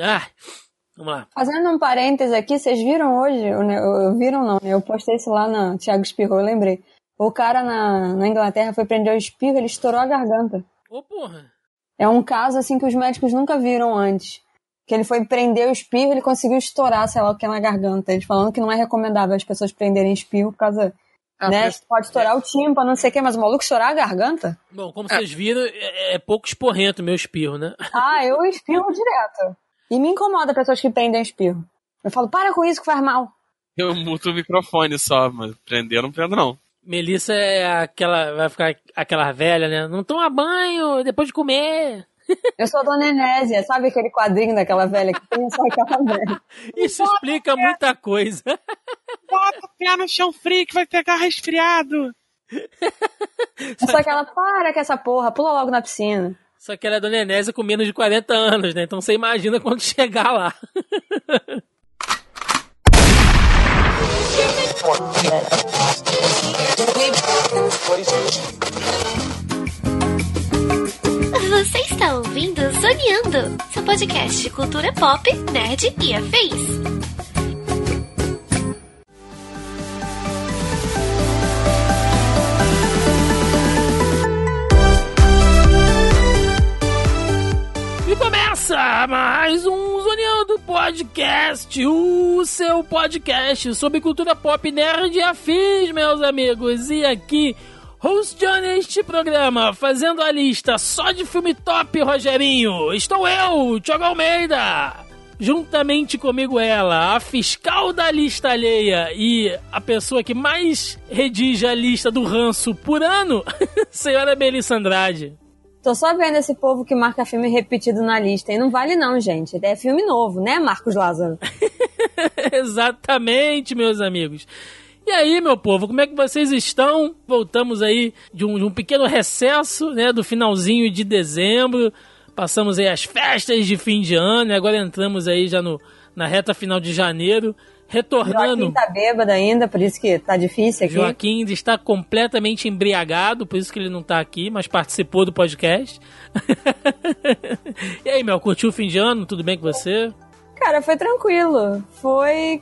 Ah, vamos lá. Fazendo um parêntese aqui, vocês viram hoje, viram não, né? eu postei isso lá na Thiago Espirro, eu lembrei. O cara na, na Inglaterra foi prender o espirro, ele estourou a garganta. Ô, porra. É um caso assim que os médicos nunca viram antes. Que ele foi prender o espirro, ele conseguiu estourar, sei lá o que na garganta. Eles falando que não é recomendável as pessoas prenderem espirro por causa ah, né? Pode estourar o tímpano, não sei o que, mas o maluco estourar a garganta? Bom, como é. vocês viram, é, é, pouco esporrento meu espirro, né? Ah, eu espirro direto. E me incomoda pessoas que prendem espirro. Eu falo, para com isso que faz mal. Eu muto o microfone só, mas prender eu não prendo não. Melissa é aquela, vai ficar aquela velha, né? Não toma banho depois de comer. Eu sou a Dona Enésia, sabe aquele quadrinho daquela velha que tem só aquela velha? Isso explica muita coisa. Bota o pé no chão frio que vai pegar resfriado. Só que ela para com essa porra, pula logo na piscina. Só que ela é Dona Enésia com menos de 40 anos, né? Então você imagina quando chegar lá. Você está ouvindo Zoneando, seu podcast de cultura pop, nerd e afins. E começa mais um Zoneando Podcast, o seu podcast sobre cultura pop, nerd e afins, meus amigos. E aqui, hosteando este programa, fazendo a lista só de filme top, Rogerinho, estou eu, Thiago Almeida. Juntamente comigo ela, a fiscal da lista alheia e a pessoa que mais redige a lista do ranço por ano, senhora Melissa Andrade. Tô só vendo esse povo que marca filme repetido na lista. E não vale não, gente. É filme novo, né, Marcos Lázaro? Exatamente, meus amigos. E aí, meu povo, como é que vocês estão? Voltamos aí de um, de um pequeno recesso, né, do finalzinho de dezembro. Passamos aí as festas de fim de ano e agora entramos aí já no, na reta final de janeiro retornando. Joaquim tá bêbado ainda, por isso que tá difícil aqui. Joaquim está completamente embriagado, por isso que ele não tá aqui, mas participou do podcast. e aí, Mel, curtiu o fim de ano? Tudo bem com você? Cara, foi tranquilo. Foi.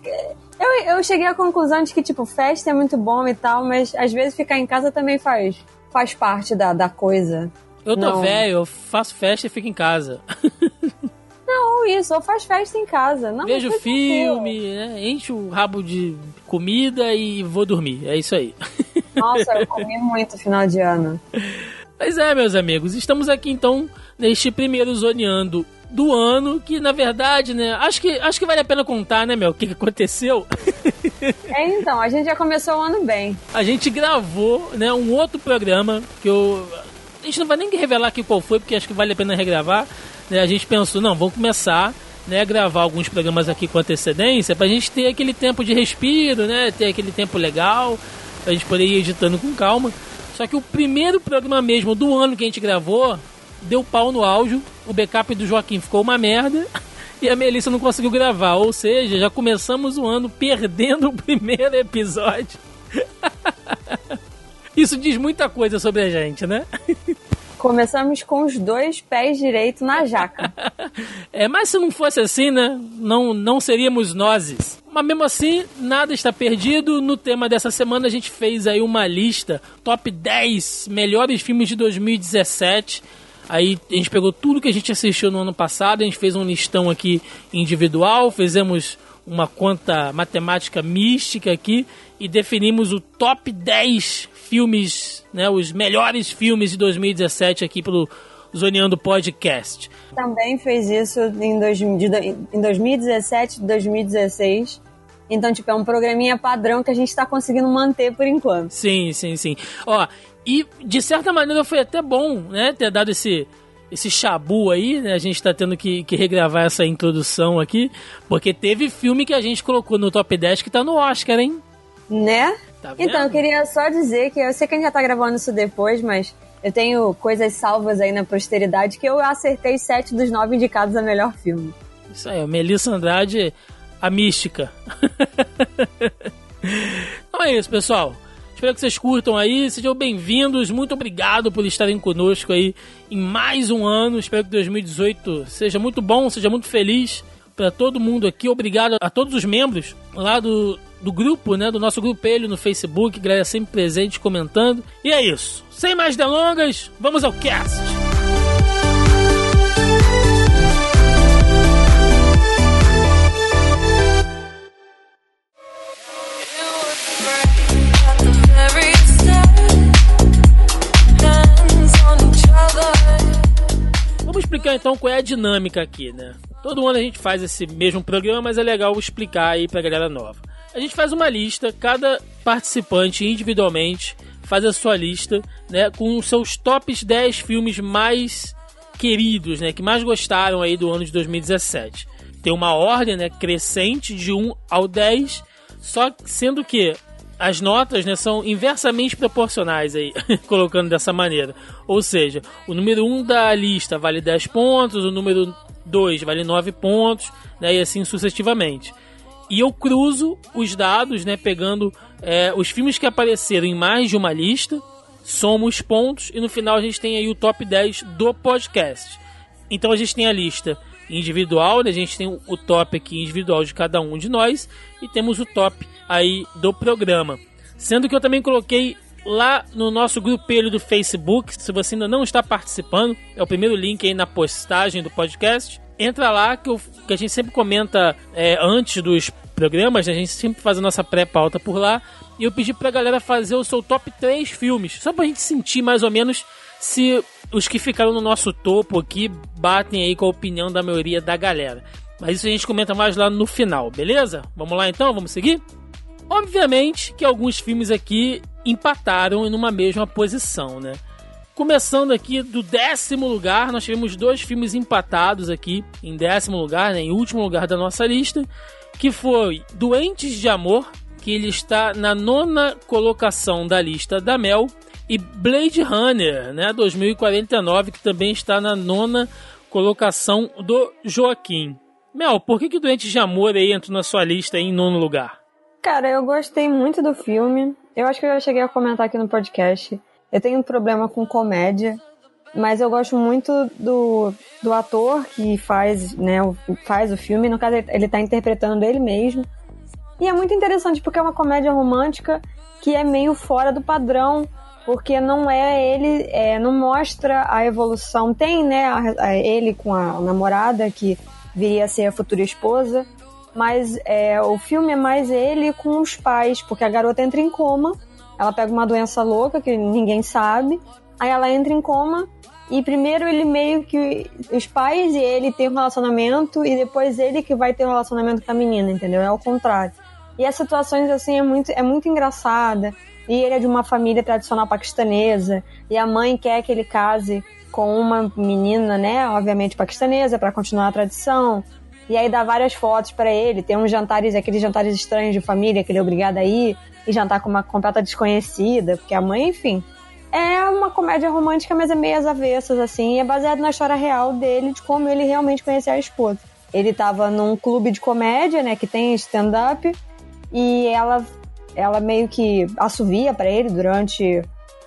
Eu, eu cheguei à conclusão de que, tipo, festa é muito bom e tal, mas às vezes ficar em casa também faz, faz parte da, da coisa. Eu tô velho, eu faço festa e fico em casa. Não, isso, ou faz festa em casa. Não, Vejo filme, né? enche o rabo de comida e vou dormir. É isso aí. Nossa, eu comi muito final de ano. Pois é, meus amigos, estamos aqui então neste primeiro zoneando do ano, que na verdade, né, acho que, acho que vale a pena contar, né, meu, o que, que aconteceu. É, então, a gente já começou o ano bem. A gente gravou, né, um outro programa que eu a gente não vai nem revelar aqui qual foi, porque acho que vale a pena regravar, né, a gente pensou, não, vamos começar né, a gravar alguns programas aqui com antecedência para a gente ter aquele tempo de respiro, né, ter aquele tempo legal, para a gente poder ir editando com calma. Só que o primeiro programa mesmo do ano que a gente gravou deu pau no áudio, o backup do Joaquim ficou uma merda e a Melissa não conseguiu gravar. Ou seja, já começamos o ano perdendo o primeiro episódio. Isso diz muita coisa sobre a gente, né? Começamos com os dois pés direitos na jaca. é, mas se não fosse assim, né? Não, não seríamos nozes. Mas mesmo assim, nada está perdido. No tema dessa semana, a gente fez aí uma lista top 10 melhores filmes de 2017. Aí a gente pegou tudo que a gente assistiu no ano passado, a gente fez um listão aqui individual, fizemos uma conta matemática mística aqui e definimos o top 10 filmes, né, os melhores filmes de 2017 aqui pelo Zoneando Podcast. Também fez isso em, dois, em 2017 e 2016. Então, tipo, é um programinha padrão que a gente está conseguindo manter por enquanto. Sim, sim, sim. Ó, e de certa maneira foi até bom, né, ter dado esse esse chabu aí, né? A gente está tendo que, que, regravar essa introdução aqui, porque teve filme que a gente colocou no top 10 que tá no Oscar, hein? Né? Tá então, eu queria só dizer que eu sei que a gente já tá gravando isso depois, mas eu tenho coisas salvas aí na posteridade que eu acertei sete dos nove indicados a melhor filme. Isso aí, Melissa Andrade, a mística. então é isso, pessoal. Espero que vocês curtam aí. Sejam bem-vindos. Muito obrigado por estarem conosco aí em mais um ano. Espero que 2018 seja muito bom, seja muito feliz para todo mundo aqui. Obrigado a todos os membros lá do, do grupo, né? Do nosso grupelho no Facebook. Galera sempre presente comentando. E é isso. Sem mais delongas, vamos ao cast. Vamos explicar então qual é a dinâmica aqui, né? Todo ano a gente faz esse mesmo programa, mas é legal explicar aí pra galera nova. A gente faz uma lista, cada participante individualmente faz a sua lista, né, com os seus tops 10 filmes mais queridos, né, que mais gostaram aí do ano de 2017. Tem uma ordem, né, crescente de 1 ao 10, só sendo que as notas né, são inversamente proporcionais aí, colocando dessa maneira. Ou seja, o número 1 da lista vale 10 pontos, o número 2 vale 9 pontos, né, e assim sucessivamente. E eu cruzo os dados, né, pegando é, os filmes que apareceram em mais de uma lista, somo os pontos e no final a gente tem aí o top 10 do podcast. Então a gente tem a lista individual, né? a gente tem o top aqui individual de cada um de nós e temos o top aí do programa. Sendo que eu também coloquei lá no nosso grupelho do Facebook, se você ainda não está participando, é o primeiro link aí na postagem do podcast. Entra lá que, eu, que a gente sempre comenta é, antes dos programas, né? a gente sempre faz a nossa pré-pauta por lá. E eu pedi pra galera fazer o seu top 3 filmes, só pra gente sentir mais ou menos se os que ficaram no nosso topo aqui batem aí com a opinião da maioria da galera. Mas isso a gente comenta mais lá no final, beleza? Vamos lá então, vamos seguir? Obviamente que alguns filmes aqui empataram numa mesma posição, né? Começando aqui do décimo lugar, nós tivemos dois filmes empatados aqui em décimo lugar, né, em último lugar da nossa lista, que foi Doentes de Amor, que ele está na nona colocação da lista da Mel, e Blade Runner, né, 2049, que também está na nona colocação do Joaquim. Mel, por que, que Doentes de Amor aí entra na sua lista em nono lugar? Cara, eu gostei muito do filme. Eu acho que eu já cheguei a comentar aqui no podcast. Eu tenho um problema com comédia, mas eu gosto muito do, do ator que faz, né, faz o filme. No caso, ele está interpretando ele mesmo. E é muito interessante porque é uma comédia romântica que é meio fora do padrão, porque não é ele, é, não mostra a evolução. Tem, né, a, a, ele com a namorada que viria a ser a futura esposa, mas é, o filme é mais ele com os pais, porque a garota entra em coma ela pega uma doença louca que ninguém sabe. Aí ela entra em coma e primeiro ele meio que. Os pais e ele têm um relacionamento e depois ele que vai ter um relacionamento com a menina, entendeu? É o contrário. E as situações assim é muito, é muito engraçada. E ele é de uma família tradicional paquistanesa. E a mãe quer que ele case com uma menina, né? Obviamente paquistanesa, para continuar a tradição. E aí dá várias fotos para ele. Tem uns jantares, aqueles jantares estranhos de família que ele é obrigado a ir e jantar com uma completa desconhecida, porque a mãe, enfim. É uma comédia romântica, mas é meio às avessas, assim, e é baseado na história real dele, de como ele realmente conheceu a esposa. Ele tava num clube de comédia, né, que tem stand-up, e ela, ela meio que assovia para ele durante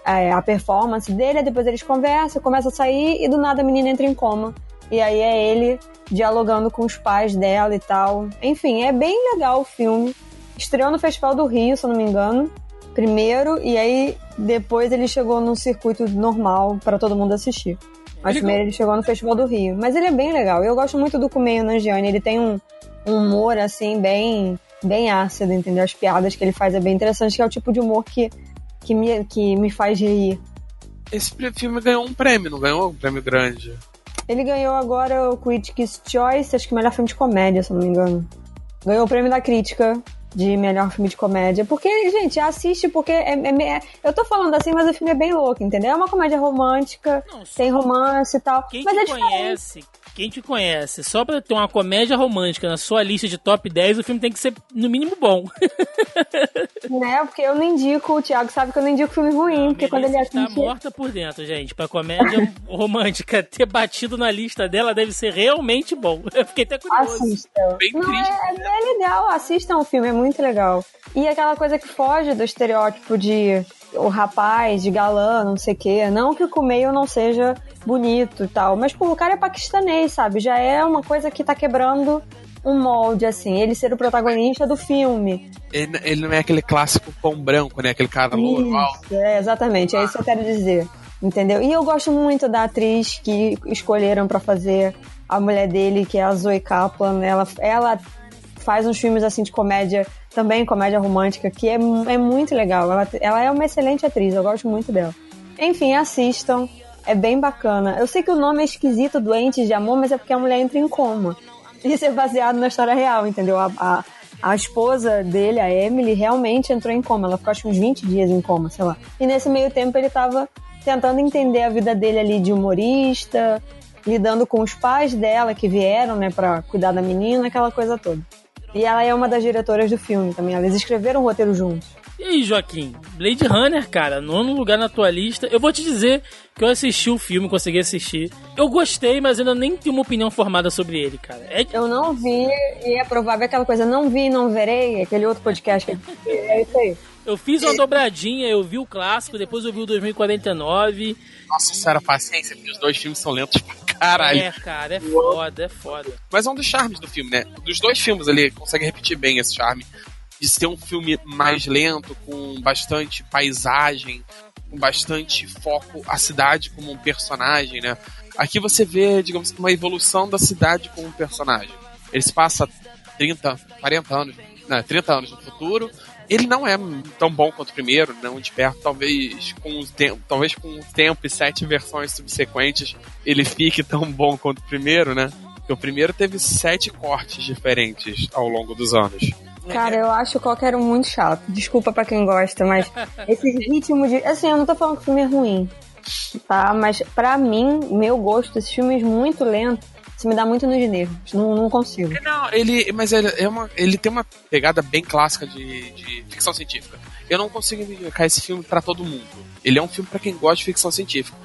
é, a performance dele, depois eles conversam, começam a sair, e do nada a menina entra em coma. E aí é ele dialogando com os pais dela e tal. Enfim, é bem legal o filme. Estreou no Festival do Rio, se eu não me engano, primeiro, e aí depois ele chegou num circuito normal para todo mundo assistir. Mas ele primeiro ele chegou no Festival do Rio. Mas ele é bem legal. Eu gosto muito do Kumeio Nanjiani. Ele tem um, um humor, assim, bem, bem ácido, entendeu? As piadas que ele faz é bem interessante, que é o tipo de humor que, que, me, que me faz rir. Esse filme ganhou um prêmio, não ganhou um prêmio grande? Ele ganhou agora o Critics' Choice, acho que melhor filme de comédia, se não me engano. Ganhou o prêmio da crítica de melhor filme de comédia. Porque, gente, assiste porque é, é, é, eu tô falando assim, mas o filme é bem louco, entendeu? É uma comédia romântica, não, tem romance e tal. Quem mas que é conhece, quem te conhece, só pra ter uma comédia romântica na sua lista de top 10, o filme tem que ser, no mínimo, bom. né? Porque eu não indico, o Thiago sabe que eu não indico filme ruim, porque quando ele assiste... tá morta por dentro, gente. Pra comédia romântica ter batido na lista dela deve ser realmente bom. Eu fiquei até curioso. Assistam. Bem não, triste. é, é legal, assistam o filme, é muito legal. E aquela coisa que foge do estereótipo de o rapaz, de galã, não sei o quê. Não que o Kumail não seja bonito e tal, mas, pô, o cara é paquistanês, sabe? Já é uma coisa que tá quebrando um molde, assim. Ele ser o protagonista do filme. Ele, ele não é aquele clássico pão branco, né? Aquele cara louro, é, exatamente, é isso que eu quero dizer. Entendeu? E eu gosto muito da atriz que escolheram pra fazer a mulher dele, que é a Zoe Kaplan. Ela, ela faz uns filmes assim de comédia, também comédia romântica, que é, é muito legal. Ela, ela é uma excelente atriz, eu gosto muito dela. Enfim, assistam. É bem bacana. Eu sei que o nome é esquisito, Doentes de Amor, mas é porque a mulher entra em coma. Isso é baseado na história real, entendeu? A, a, a esposa dele, a Emily, realmente entrou em coma. Ela ficou acho uns 20 dias em coma, sei lá. E nesse meio tempo ele tava tentando entender a vida dele ali de humorista, lidando com os pais dela que vieram, né, pra cuidar da menina, aquela coisa toda. E ela é uma das diretoras do filme também. Elas escreveram o roteiro juntos. E aí, Joaquim? Blade Runner, cara, nono lugar na tua lista. Eu vou te dizer que eu assisti o filme, consegui assistir. Eu gostei, mas ainda nem tenho uma opinião formada sobre ele, cara. É... Eu não vi, e é provável aquela coisa, não vi, não verei, aquele outro podcast que é isso aí. Eu fiz uma dobradinha, eu vi o clássico, depois eu vi o 2049. Nossa senhora, paciência, porque os dois filmes são lentos pra caralho. É, cara, é foda, é foda. Mas é um dos charmes do filme, né? Dos dois filmes ele consegue repetir bem esse charme. De ser um filme mais lento, com bastante paisagem, com bastante foco a cidade como um personagem, né? Aqui você vê, digamos, uma evolução da cidade como um personagem. Ele se passa 30, 40 anos, né, 30 anos no futuro. Ele não é tão bom quanto o primeiro, não de perto, talvez com o tempo, talvez com o tempo e sete versões subsequentes ele fique tão bom quanto o primeiro, né? Porque o primeiro teve sete cortes diferentes ao longo dos anos. Cara, eu acho qualquer um muito chato. Desculpa pra quem gosta, mas esse ritmo de. Assim, eu não tô falando que o filme é ruim, tá? Mas pra mim, meu gosto, esses filmes muito lentos, isso me dá muito nos nervos. Não, não consigo. Não, ele. Mas ele, é uma, ele tem uma pegada bem clássica de, de ficção científica. Eu não consigo indicar esse filme pra todo mundo. Ele é um filme pra quem gosta de ficção científica.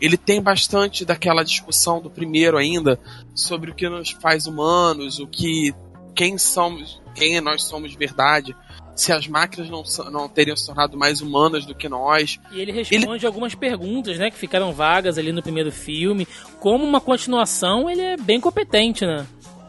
Ele tem bastante daquela discussão do primeiro ainda sobre o que nos faz humanos, o que. quem somos, quem nós somos de verdade. Se as máquinas não, não teriam se tornado mais humanas do que nós. E ele responde algumas perguntas, né, que ficaram vagas ali no primeiro filme. Como uma continuação, ele é bem competente, né?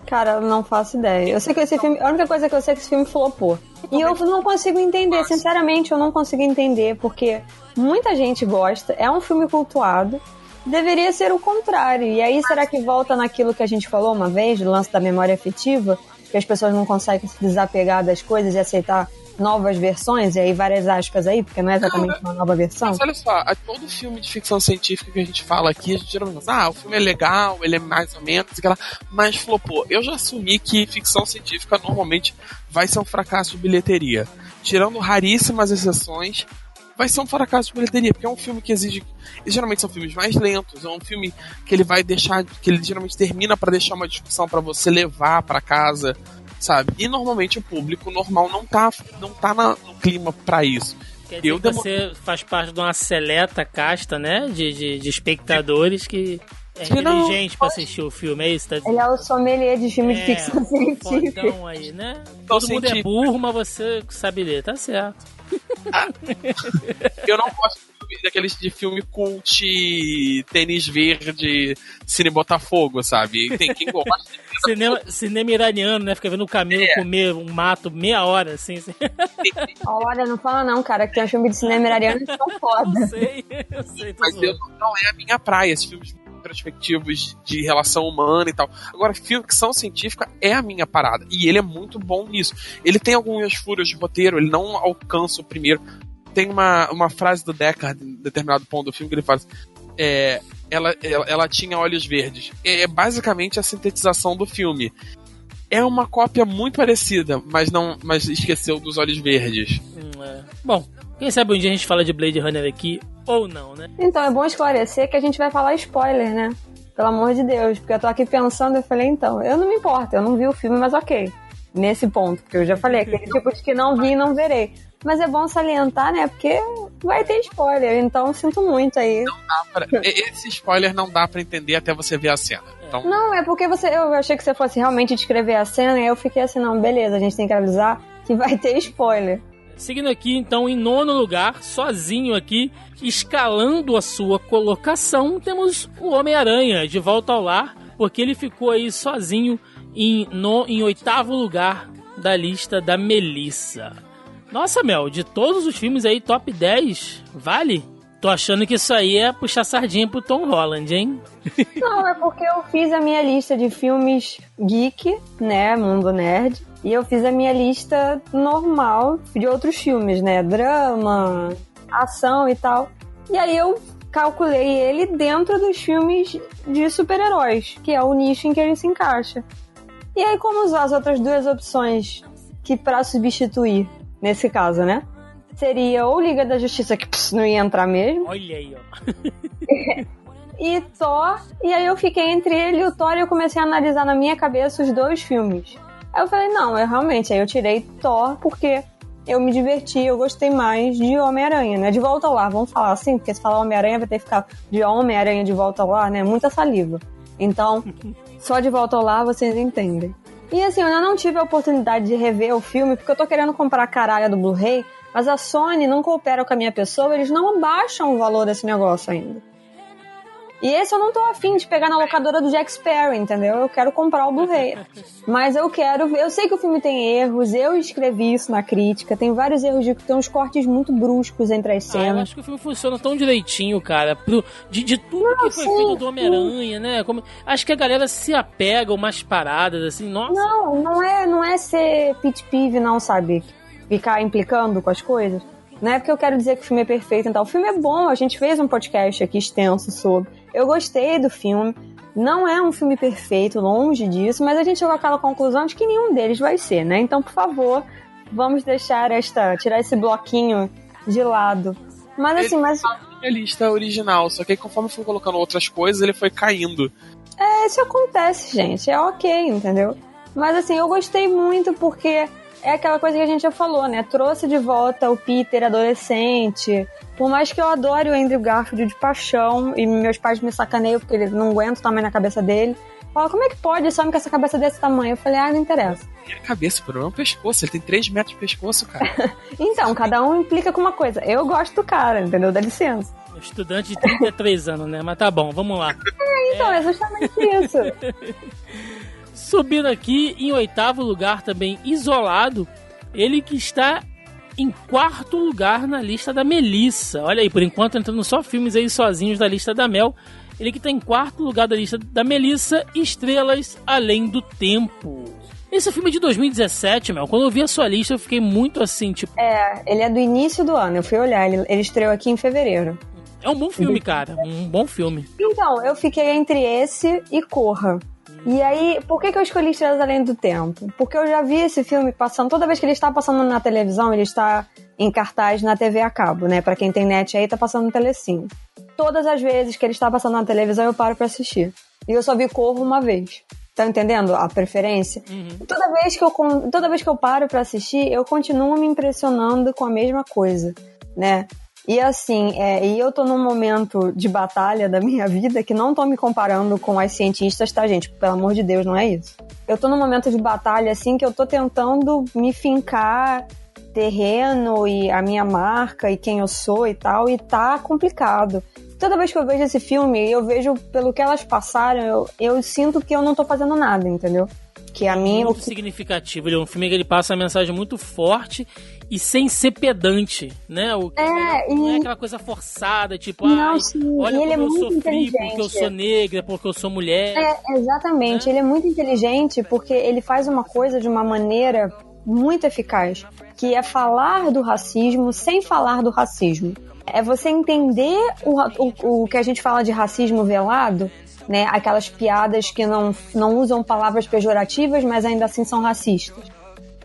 Cara, eu não faço ideia. Eu sei que esse filme. A única coisa que eu sei é que esse filme flopou. E eu não consigo entender, sinceramente, eu não consigo entender, porque muita gente gosta, é um filme cultuado. Deveria ser o contrário. E aí, será que volta naquilo que a gente falou uma vez, do lance da memória afetiva? Que as pessoas não conseguem se desapegar das coisas e aceitar novas versões, e aí várias aspas aí, porque não é exatamente uma nova versão. Mas olha só, todo filme de ficção científica que a gente fala aqui, a gente geralmente fala, ah, o filme é legal, ele é mais ou menos, aquela, mas flopou. Eu já assumi que ficção científica normalmente vai ser um fracasso de bilheteria. Tirando raríssimas exceções, vai ser um fracasso de bilheteria, porque é um filme que exige. E geralmente são filmes mais lentos, é um filme que ele vai deixar. que ele geralmente termina pra deixar uma discussão pra você levar pra casa, sabe? E normalmente o público normal não tá, não tá na- no clima pra isso. Quer dizer Eu que demo- você faz parte de uma seleta casta, né, de, de, de espectadores que é Que não- inteligente pra assistir o filme, é isso? Tá? Ele é o sommelier de filme de É, ficção científica. aí, né? Todo mundo é científico. burro, mas você sabe ler, tá certo. Eu não gosto de filme- daqueles de filme cult, tênis verde, cine Botafogo, sabe? Tem quem gosta. Cinema, cinema iraniano, né? Fica vendo o camelo É. comer um mato meia hora, assim. assim. Olha, não fala não, cara, que tem um filme de cinema iraniano que são Eu foda. sei, eu sei. Mas eu, não é a minha praia, esses filmes introspectivos de relação humana e tal. Agora, ficção científica é a minha parada. E ele é muito bom nisso. Ele tem alguns furos de roteiro, ele não alcança o primeiro. Tem uma, uma frase do Deckard em determinado ponto do filme que ele fala assim, é, ela, ela, ela tinha olhos verdes. É basicamente a sintetização do filme. É uma cópia muito parecida, mas não, mas esqueceu dos olhos verdes. Hum, é. Bom, quem sabe um dia a gente fala de Blade Runner aqui ou não, né? Então é bom esclarecer que a gente vai falar spoiler, né? Pelo amor de Deus, porque eu tô aqui pensando, eu falei, então, eu não me importo, eu não vi o filme, mas ok. Nesse ponto, porque eu já falei, aquele tipo de que não vi e não verei. Mas é bom salientar, né? Porque vai ter spoiler, então sinto muito aí. Não dá pra, esse spoiler não dá para entender até você ver a cena. Então... Não, é porque você, eu achei que você fosse realmente descrever a cena e eu fiquei assim, não, beleza, a gente tem que avisar que vai ter spoiler. Seguindo aqui, então, em nono lugar, sozinho aqui, escalando a sua colocação, temos o Homem-Aranha de volta ao lar, porque ele ficou aí sozinho em, no, em oitavo lugar da lista da Melissa. Nossa, Mel, de todos os filmes aí, top 10, vale? Tô achando que isso aí é puxar sardinha pro Tom Holland, hein? Não, é porque eu fiz a minha lista de filmes geek, né? Mundo nerd. E eu fiz a minha lista normal de outros filmes, né? Drama, ação e tal. E aí eu calculei ele dentro dos filmes de super-heróis, que é o nicho em que ele se encaixa. E aí, como usar as outras duas opções que para substituir nesse caso, né? Seria ou Liga da Justiça, que pss, não ia entrar mesmo. Olha aí, ó. e Thor. E aí eu fiquei entre ele e o Thor e eu comecei a analisar na minha cabeça os dois filmes. Aí eu falei, não, eu realmente, aí eu tirei Thor porque eu me diverti, eu gostei mais de Homem-Aranha, né? De volta ao lar, vamos falar assim, porque se falar Homem-Aranha vai ter que ficar de Homem-Aranha de volta ao lar, né? Muita saliva. Então, só de volta ao lar vocês entendem. E assim, eu ainda não tive a oportunidade de rever o filme, porque eu tô querendo comprar a caralha do Blu-ray, mas a Sony não coopera com a minha pessoa, eles não abaixam o valor desse negócio ainda. E esse eu não tô afim de pegar na locadora do Jack Sparrow, entendeu? Eu quero comprar o Blu-ray. Mas eu quero ver. Eu sei que o filme tem erros, eu escrevi isso na crítica. Tem vários erros de tem uns cortes muito bruscos entre as cenas. Ah, eu acho que o filme funciona tão direitinho, cara. Pro, de, de tudo não, que foi sim, feito do Homem-Aranha, né? Como, acho que a galera se apega a umas paradas, assim, nossa. Não, não é, não é ser pit pive, não, sabe? Ficar implicando com as coisas. Não é porque eu quero dizer que o filme é perfeito, então. O filme é bom, a gente fez um podcast aqui extenso sobre. Eu gostei do filme. Não é um filme perfeito, longe disso, mas a gente chegou àquela conclusão de que nenhum deles vai ser, né? Então, por favor, vamos deixar esta. tirar esse bloquinho de lado. Mas assim, mas. A lista original, só que aí, conforme foi colocando outras coisas, ele foi caindo. É, isso acontece, gente. É ok, entendeu? Mas assim, eu gostei muito porque é aquela coisa que a gente já falou, né? Trouxe de volta o Peter adolescente. Por mais que eu adore o Andrew Garfield de paixão e meus pais me sacaneiam porque eles não aguentam também na cabeça dele. Fala, como é que pode esse homem com essa cabeça desse tamanho? Eu falei, ah, não interessa. E a cabeça, o problema é o pescoço. Ele tem 3 metros de pescoço, cara. então, cada um implica com uma coisa. Eu gosto do cara, entendeu? Dá licença. Estudante de 33 anos, né? Mas tá bom, vamos lá. É, então, é, é justamente isso. Subindo aqui em oitavo lugar, também isolado, ele que está em quarto lugar na lista da Melissa. Olha aí, por enquanto entrando só filmes aí sozinhos da lista da Mel. Ele que está em quarto lugar da lista da Melissa, Estrelas Além do Tempo. Esse filme é de 2017, Mel. Quando eu vi a sua lista, eu fiquei muito assim, tipo. É, ele é do início do ano. Eu fui olhar, ele, ele estreou aqui em fevereiro. É um bom filme, cara. Um bom filme. Então, eu fiquei entre esse e Corra. E aí, por que, que eu escolhi Estrelas Além do Tempo? Porque eu já vi esse filme passando, toda vez que ele está passando na televisão, ele está em cartaz na TV a cabo, né? Pra quem tem net aí, tá passando no Telecine. Todas as vezes que ele está passando na televisão, eu paro para assistir. E eu só vi Corro uma vez. Tá entendendo a preferência? Uhum. Toda, vez que eu, toda vez que eu paro para assistir, eu continuo me impressionando com a mesma coisa, né? E assim, é, e eu tô num momento de batalha da minha vida que não tô me comparando com as cientistas, tá, gente? Pelo amor de Deus, não é isso. Eu tô num momento de batalha, assim, que eu tô tentando me fincar terreno e a minha marca e quem eu sou e tal, e tá complicado. Toda vez que eu vejo esse filme, eu vejo pelo que elas passaram, eu, eu sinto que eu não tô fazendo nada, entendeu? Que a mim. Muito significativo. Ele é um filme que ele passa uma mensagem muito forte e sem ser pedante, né? O, é, não, é aquela coisa forçada, tipo, não, ah, olha como é eu sofri porque eu sou negra, porque eu sou mulher. É, exatamente. Né? Ele é muito inteligente porque ele faz uma coisa de uma maneira muito eficaz, que é falar do racismo sem falar do racismo. É você entender o, o, o que a gente fala de racismo velado, né? Aquelas piadas que não, não usam palavras pejorativas, mas ainda assim são racistas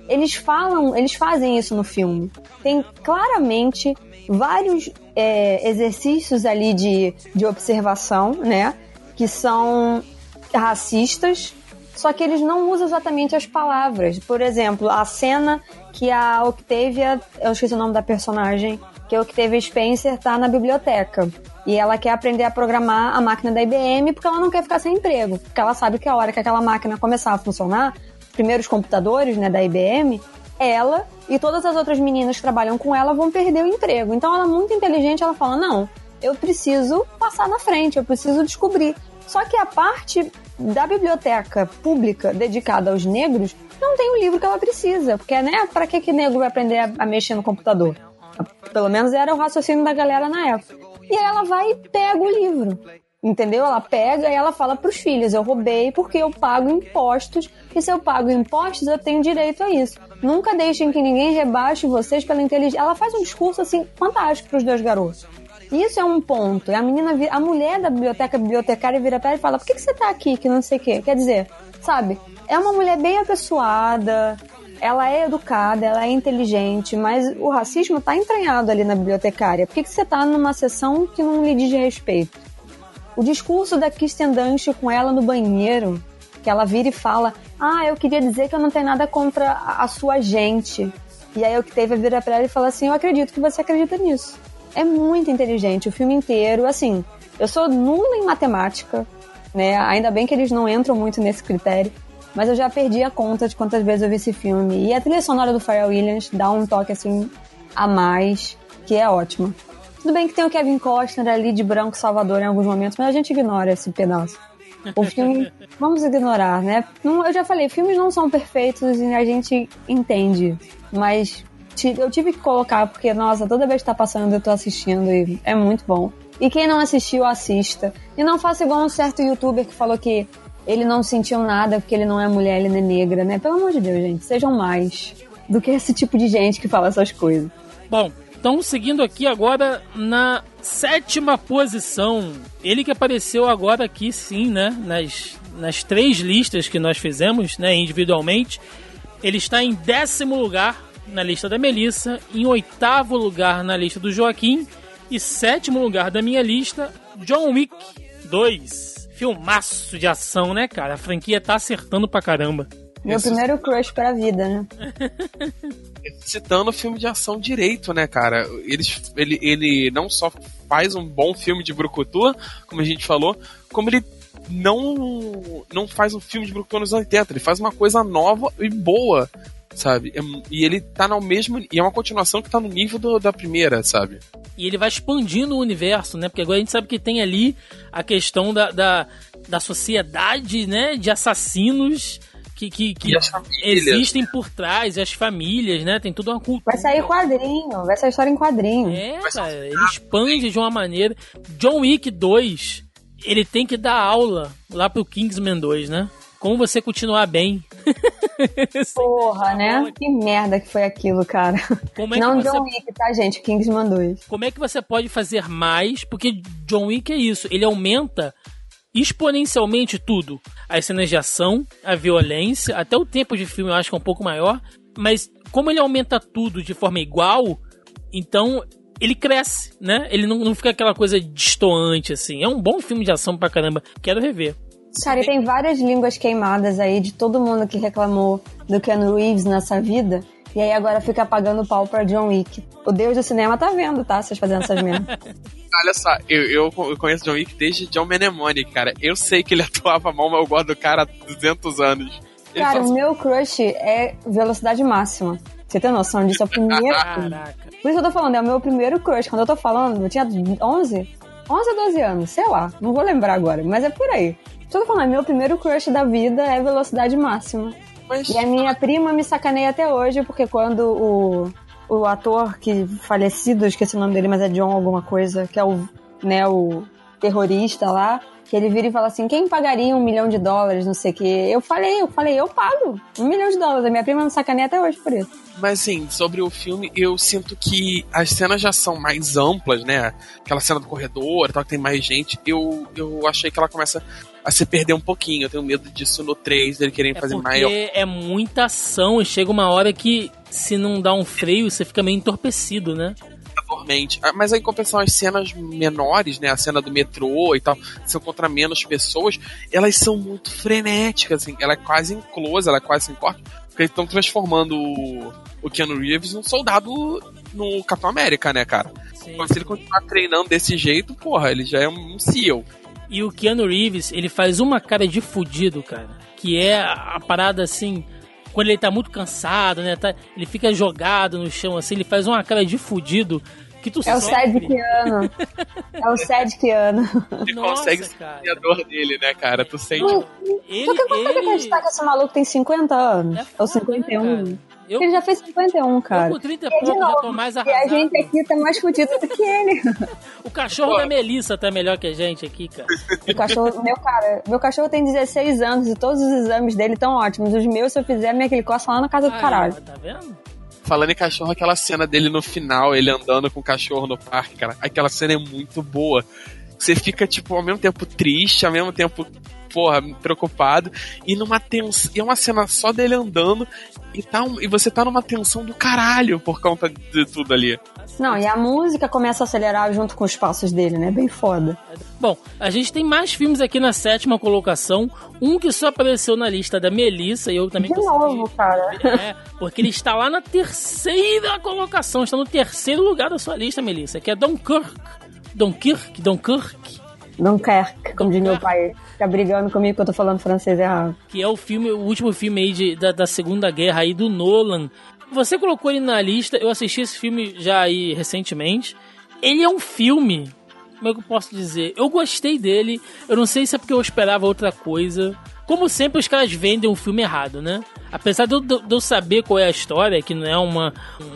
eles falam, eles fazem isso no filme. Tem claramente vários é, exercícios ali de, de observação, né? que são racistas, só que eles não usam exatamente as palavras. Por exemplo, a cena que a Octavia, eu esqueci o nome da personagem, que a Octavia Spencer tá na biblioteca. E ela quer aprender a programar a máquina da IBM porque ela não quer ficar sem emprego. Porque ela sabe que a hora que aquela máquina começar a funcionar, primeiros computadores né, da IBM, ela e todas as outras meninas que trabalham com ela vão perder o emprego. Então ela é muito inteligente, ela fala: não, eu preciso passar na frente, eu preciso descobrir. Só que a parte da biblioteca pública dedicada aos negros não tem o livro que ela precisa, porque né, para que que negro vai aprender a, mexer no computador? Pelo menos era o raciocínio da galera na época. E aí ela vai e pega o livro. Entendeu? Ela pega e ela fala pros filhos: eu roubei porque eu pago impostos, e se eu pago impostos, eu tenho direito a isso. Nunca deixem que ninguém rebaixe vocês pela inteligência. Ela faz um discurso assim fantástico pros dois garotos. Isso é um ponto. A menina, a mulher da biblioteca, bibliotecária, vira pra ela e fala: Por que, que você tá aqui? Que não sei o quê. Quer dizer, sabe? É uma mulher bem apessoada, ela é educada, ela é inteligente, mas o racismo tá entranhado ali na bibliotecária. Por que, que você tá numa sessão que não lhe diz respeito? O discurso da Kirsten Dunst com ela no banheiro, que ela vira e fala: Ah, eu queria dizer que eu não tenho nada contra a sua gente. E aí o que teve a vira pra ela e fala assim: Eu acredito que você acredita nisso. É muito inteligente o filme inteiro. Assim, eu sou nula em matemática, né? Ainda bem que eles não entram muito nesse critério. Mas eu já perdi a conta de quantas vezes eu vi esse filme. E a trilha sonora do Pharrell Williams dá um toque assim a mais, que é ótima. Tudo bem que tem o Kevin Costner ali de branco Salvador em alguns momentos, mas a gente ignora esse pedaço. O filme, vamos ignorar, né? Não, eu já falei, filmes não são perfeitos e a gente entende, mas eu tive que colocar porque, nossa, toda vez que tá passando eu tô assistindo e é muito bom. E quem não assistiu, assista. E não faça igual um certo youtuber que falou que ele não sentiu nada porque ele não é mulher, ele não é negra, né? Pelo amor de Deus, gente, sejam mais do que esse tipo de gente que fala essas coisas. Bom, então, seguindo aqui agora na sétima posição, ele que apareceu agora aqui, sim, né? Nas, nas três listas que nós fizemos, né? Individualmente, ele está em décimo lugar na lista da Melissa, em oitavo lugar na lista do Joaquim e sétimo lugar da minha lista, John Wick 2. Filmaço de ação, né, cara? A franquia tá acertando pra caramba. Meu Esse... primeiro crush pra vida, né? citando filme de ação direito, né, cara? Ele, ele, ele não só faz um bom filme de brucutu, como a gente falou, como ele não não faz um filme de brucutu nos 80, ele faz uma coisa nova e boa, sabe? E ele tá no mesmo. E é uma continuação que tá no nível do, da primeira, sabe? E ele vai expandindo o universo, né? Porque agora a gente sabe que tem ali a questão da, da, da sociedade, né? De assassinos que, que, que existem por trás, as famílias, né? Tem toda uma cultura. Vai sair quadrinho, vai sair história em quadrinho. É, cara, ele expande de uma maneira. John Wick 2, ele tem que dar aula lá pro Kingsman 2, né? Como você continuar bem. Porra, né? Que merda que foi aquilo, cara. É Não você... John Wick, tá, gente? Kingsman 2. Como é que você pode fazer mais? Porque John Wick é isso, ele aumenta exponencialmente tudo. As cenas de ação, a violência, até o tempo de filme eu acho que é um pouco maior, mas como ele aumenta tudo de forma igual, então ele cresce, né? Ele não, não fica aquela coisa distoante, assim. É um bom filme de ação pra caramba. Quero rever. Cara, e tem várias línguas queimadas aí de todo mundo que reclamou do Keanu Reeves nessa vida. E aí agora fica pagando pau pra John Wick. O Deus do cinema tá vendo, tá? Vocês fazendo essas merdas. Olha só, eu, eu, eu, conheço John Wick desde John Menemone, cara. Eu sei que ele atuava mal, mas eu gosto do cara há 200 anos. Ele cara, faz... o meu crush é velocidade máxima. Você tem noção disso? É o primeiro. Caraca. Por isso que eu tô falando, é o meu primeiro crush. Quando eu tô falando, eu tinha 11, 11 ou 12 anos, sei lá. Não vou lembrar agora, mas é por aí. Tô falando, é meu primeiro crush da vida é velocidade máxima. Mas... E a minha prima me sacaneia até hoje, porque quando o, o ator que falecido, esqueci o nome dele, mas é John alguma coisa, que é o, né, o terrorista lá, que ele vira e fala assim, quem pagaria um milhão de dólares, não sei o quê. Eu falei, eu falei, eu pago um milhão de dólares. A minha prima me sacaneia até hoje por isso. Mas assim, sobre o filme, eu sinto que as cenas já são mais amplas, né? Aquela cena do corredor, tal, que tem mais gente. Eu, eu achei que ela começa a se perder um pouquinho. Eu tenho medo disso no 3, dele querer é fazer maior. É muita ação e chega uma hora que se não dá um freio, você fica meio entorpecido, né? Realmente. Ah, Mas aí, em compensação, as cenas menores, né? A cena do metrô e tal, são contra menos pessoas, elas são muito frenéticas, assim. Ela é quase em close, ela é quase em corte. Porque eles estão transformando o, o Keanu Reeves num soldado no Capitão América, né, cara? Sim. Então, se ele continuar treinando desse jeito, porra, ele já é um CEO. E o Keanu Reeves, ele faz uma cara de fudido, cara. Que é a parada assim. Quando ele tá muito cansado, né? tá- ele fica jogado no chão, assim. Ele faz uma cara de fudido que tu É o sofre. Sad Keanu. É o Sad Keanu. Ele Nossa, consegue cara. sentir a dor dele, né, cara? Tu sente. Ele, Só que eu consigo ele... acreditar que esse maluco tem 50 anos. É ou foda, 51. né? Eu, Ele já fez 51, cara. eu com 30 e E, de pouco já novo, tô mais E a arrasado. gente aqui tá mais fudido do que ele. O cachorro da Melissa tá melhor que a gente aqui, cara. O cachorro, meu cara, meu cachorro tem 16 anos e todos os exames dele estão ótimos. Os meus, se eu fizer, minha que ele coça lá na casa do caralho. tá vendo? Falando em cachorro, aquela cena dele no final, ele andando com o cachorro no parque, cara. Aquela cena é muito boa. Você fica, tipo, ao mesmo tempo triste, ao mesmo tempo, porra, preocupado. E numa tensão. E é uma cena só dele andando. E, tá um- e você tá numa tensão do caralho por conta de tudo ali. Não, e a música começa a acelerar junto com os passos dele, né? Bem foda. Bom, a gente tem mais filmes aqui na sétima colocação. Um que só apareceu na lista da Melissa e eu também De consegui novo, cara. É, porque ele está lá na terceira colocação, está no terceiro lugar da sua lista, Melissa, que é Dunkirk. Dunkirk, Dunkirk, Dunkerque, como diz meu pai. Fica brigando comigo que eu tô falando francês errado. que é o filme, o último filme aí de- da, da Segunda Guerra aí do Nolan. Você colocou ele na lista, eu assisti esse filme já aí recentemente. Ele é um filme, como é que eu posso dizer? Eu gostei dele, eu não sei se é porque eu esperava outra coisa. Como sempre, os caras vendem um filme errado, né? Apesar de eu, de eu saber qual é a história, que não é uma,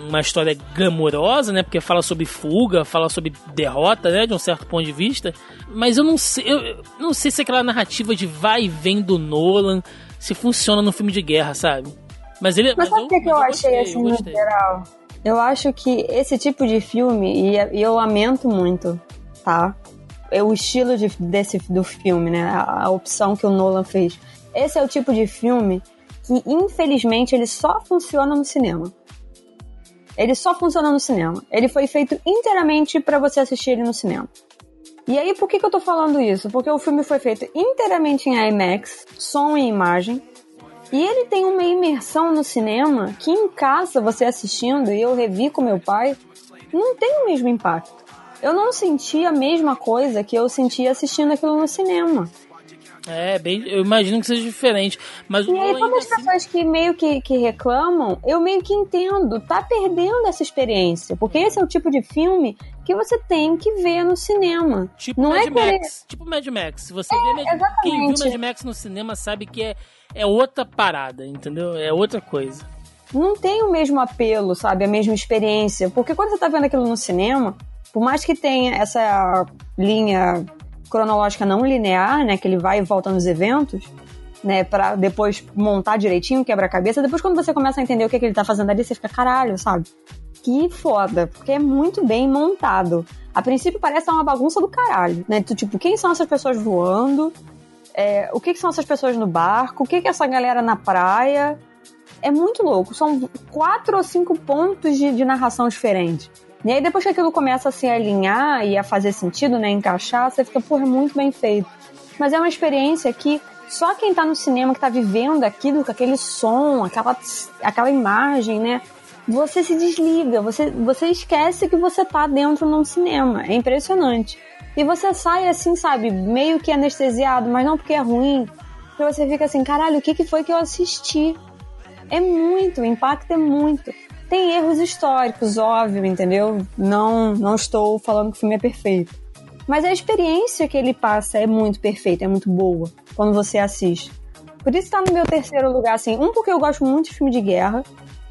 uma história glamourosa, né? Porque fala sobre fuga, fala sobre derrota, né? De um certo ponto de vista. Mas eu não sei, eu, eu não sei se aquela narrativa de vai e vem do Nolan se funciona no filme de guerra, sabe? Mas ele. Mas sabe o que, que eu mas achei gostei, assim eu no gostei. geral? Eu acho que esse tipo de filme, e e eu lamento muito, tá? É o estilo de- desse, do filme, né? A, a opção que o Nolan fez. Esse é o tipo de filme que, infelizmente, ele só funciona no cinema. Ele só funciona no cinema. Ele foi feito inteiramente pra você assistir ele no cinema. E aí, por que, que eu tô falando isso? Porque o filme foi feito inteiramente em IMAX, som e imagem. E ele tem uma imersão no cinema que em casa, você assistindo, e eu revi com meu pai, não tem o mesmo impacto. Eu não senti a mesma coisa que eu sentia assistindo aquilo no cinema. É, bem, eu imagino que seja diferente. Mas E aí, ainda as assim- pessoas que meio que, que reclamam, eu meio que entendo, tá perdendo essa experiência. Porque esse é o tipo de filme que você tem que ver no cinema. Tipo não Mad é querer- Max. Tipo Mad Max. Se você vê Mad exatamente. Quem viu Mad Max no cinema sabe que é, é outra parada, entendeu? É outra coisa. não tem o mesmo apelo, sabe? A mesma experiência. Porque quando você tá vendo aquilo no cinema, por mais que tenha essa linha cronológica não linear, né? Que ele vai e volta nos eventos, né? Pra depois montar direitinho, quebra-cabeça. Depois, quando você começa a entender o que, que ele tá fazendo ali, você fica, caralho, sabe? Que foda, porque é muito bem montado. A princípio parece uma bagunça do caralho, né? Tipo, quem são essas pessoas voando? É, o que, que são essas pessoas no barco? O que, que é essa galera na praia? é muito louco. São quatro ou cinco pontos de, de narração diferentes. E aí, depois que aquilo começa a se alinhar e a fazer sentido, né? Encaixar, você fica, porra, é muito bem feito. Mas é uma experiência que só quem tá no cinema, que tá vivendo aquilo, com aquele som, aquela, aquela imagem, né? Você se desliga, você, você esquece que você tá dentro num cinema. É impressionante. E você sai assim, sabe, meio que anestesiado, mas não porque é ruim. Porque você fica assim, caralho, o que, que foi que eu assisti? É muito, o impacto é muito. Tem erros históricos, óbvio, entendeu? Não, não estou falando que o filme é perfeito. Mas a experiência que ele passa é muito perfeita, é muito boa quando você assiste. Por isso tá no meu terceiro lugar, assim. Um, porque eu gosto muito de filme de guerra,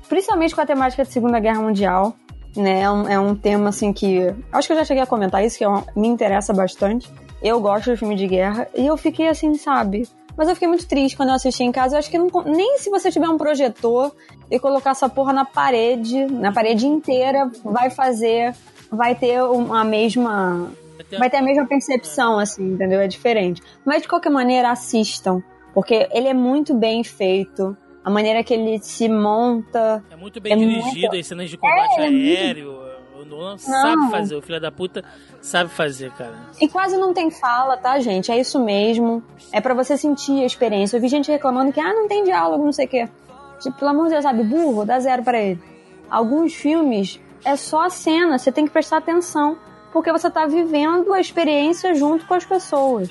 principalmente com a temática de Segunda Guerra Mundial. Né? É, um, é um tema, assim, que. Acho que eu já cheguei a comentar isso, que é um- me interessa bastante. Eu gosto de filme de guerra. E eu fiquei assim, sabe? Mas eu fiquei muito triste quando eu assisti em casa. Eu acho que não, nem se você tiver um projetor e colocar essa porra na parede, na parede inteira, vai fazer. Vai ter uma mesma. Vai ter a mesma percepção, assim, entendeu? É diferente. Mas de qualquer maneira, assistam. Porque ele é muito bem feito. A maneira que ele se monta. É muito bem É dirigido, muito- as cenas de combate É, é muito- aéreo. Nolan sabe fazer, o filho da puta sabe fazer, cara. E quase não tem fala, tá, gente? É isso mesmo. É para você sentir a experiência. Eu vi gente reclamando que, ah, não tem diálogo, não sei o quê. Tipo, pelo amor de Deus, sabe, burro, dá zero para ele. Alguns filmes é só a cena, você tem que prestar atenção, porque você tá vivendo a experiência junto com as pessoas.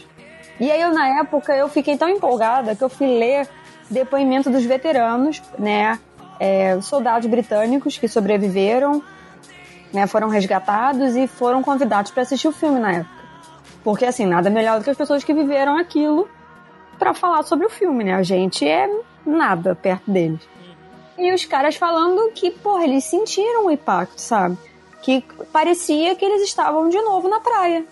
E aí, eu, na época, eu fiquei tão empolgada que eu fui ler depoimento dos veteranos, né? É, soldados britânicos que sobreviveram, né, foram resgatados e foram convidados para assistir o filme na época. Porque, assim, nada melhor do que as pessoas que viveram aquilo para falar sobre o filme, né? A gente é nada perto deles. E os caras falando que, porra, eles sentiram o impacto, sabe? Que parecia que eles estavam de novo na praia.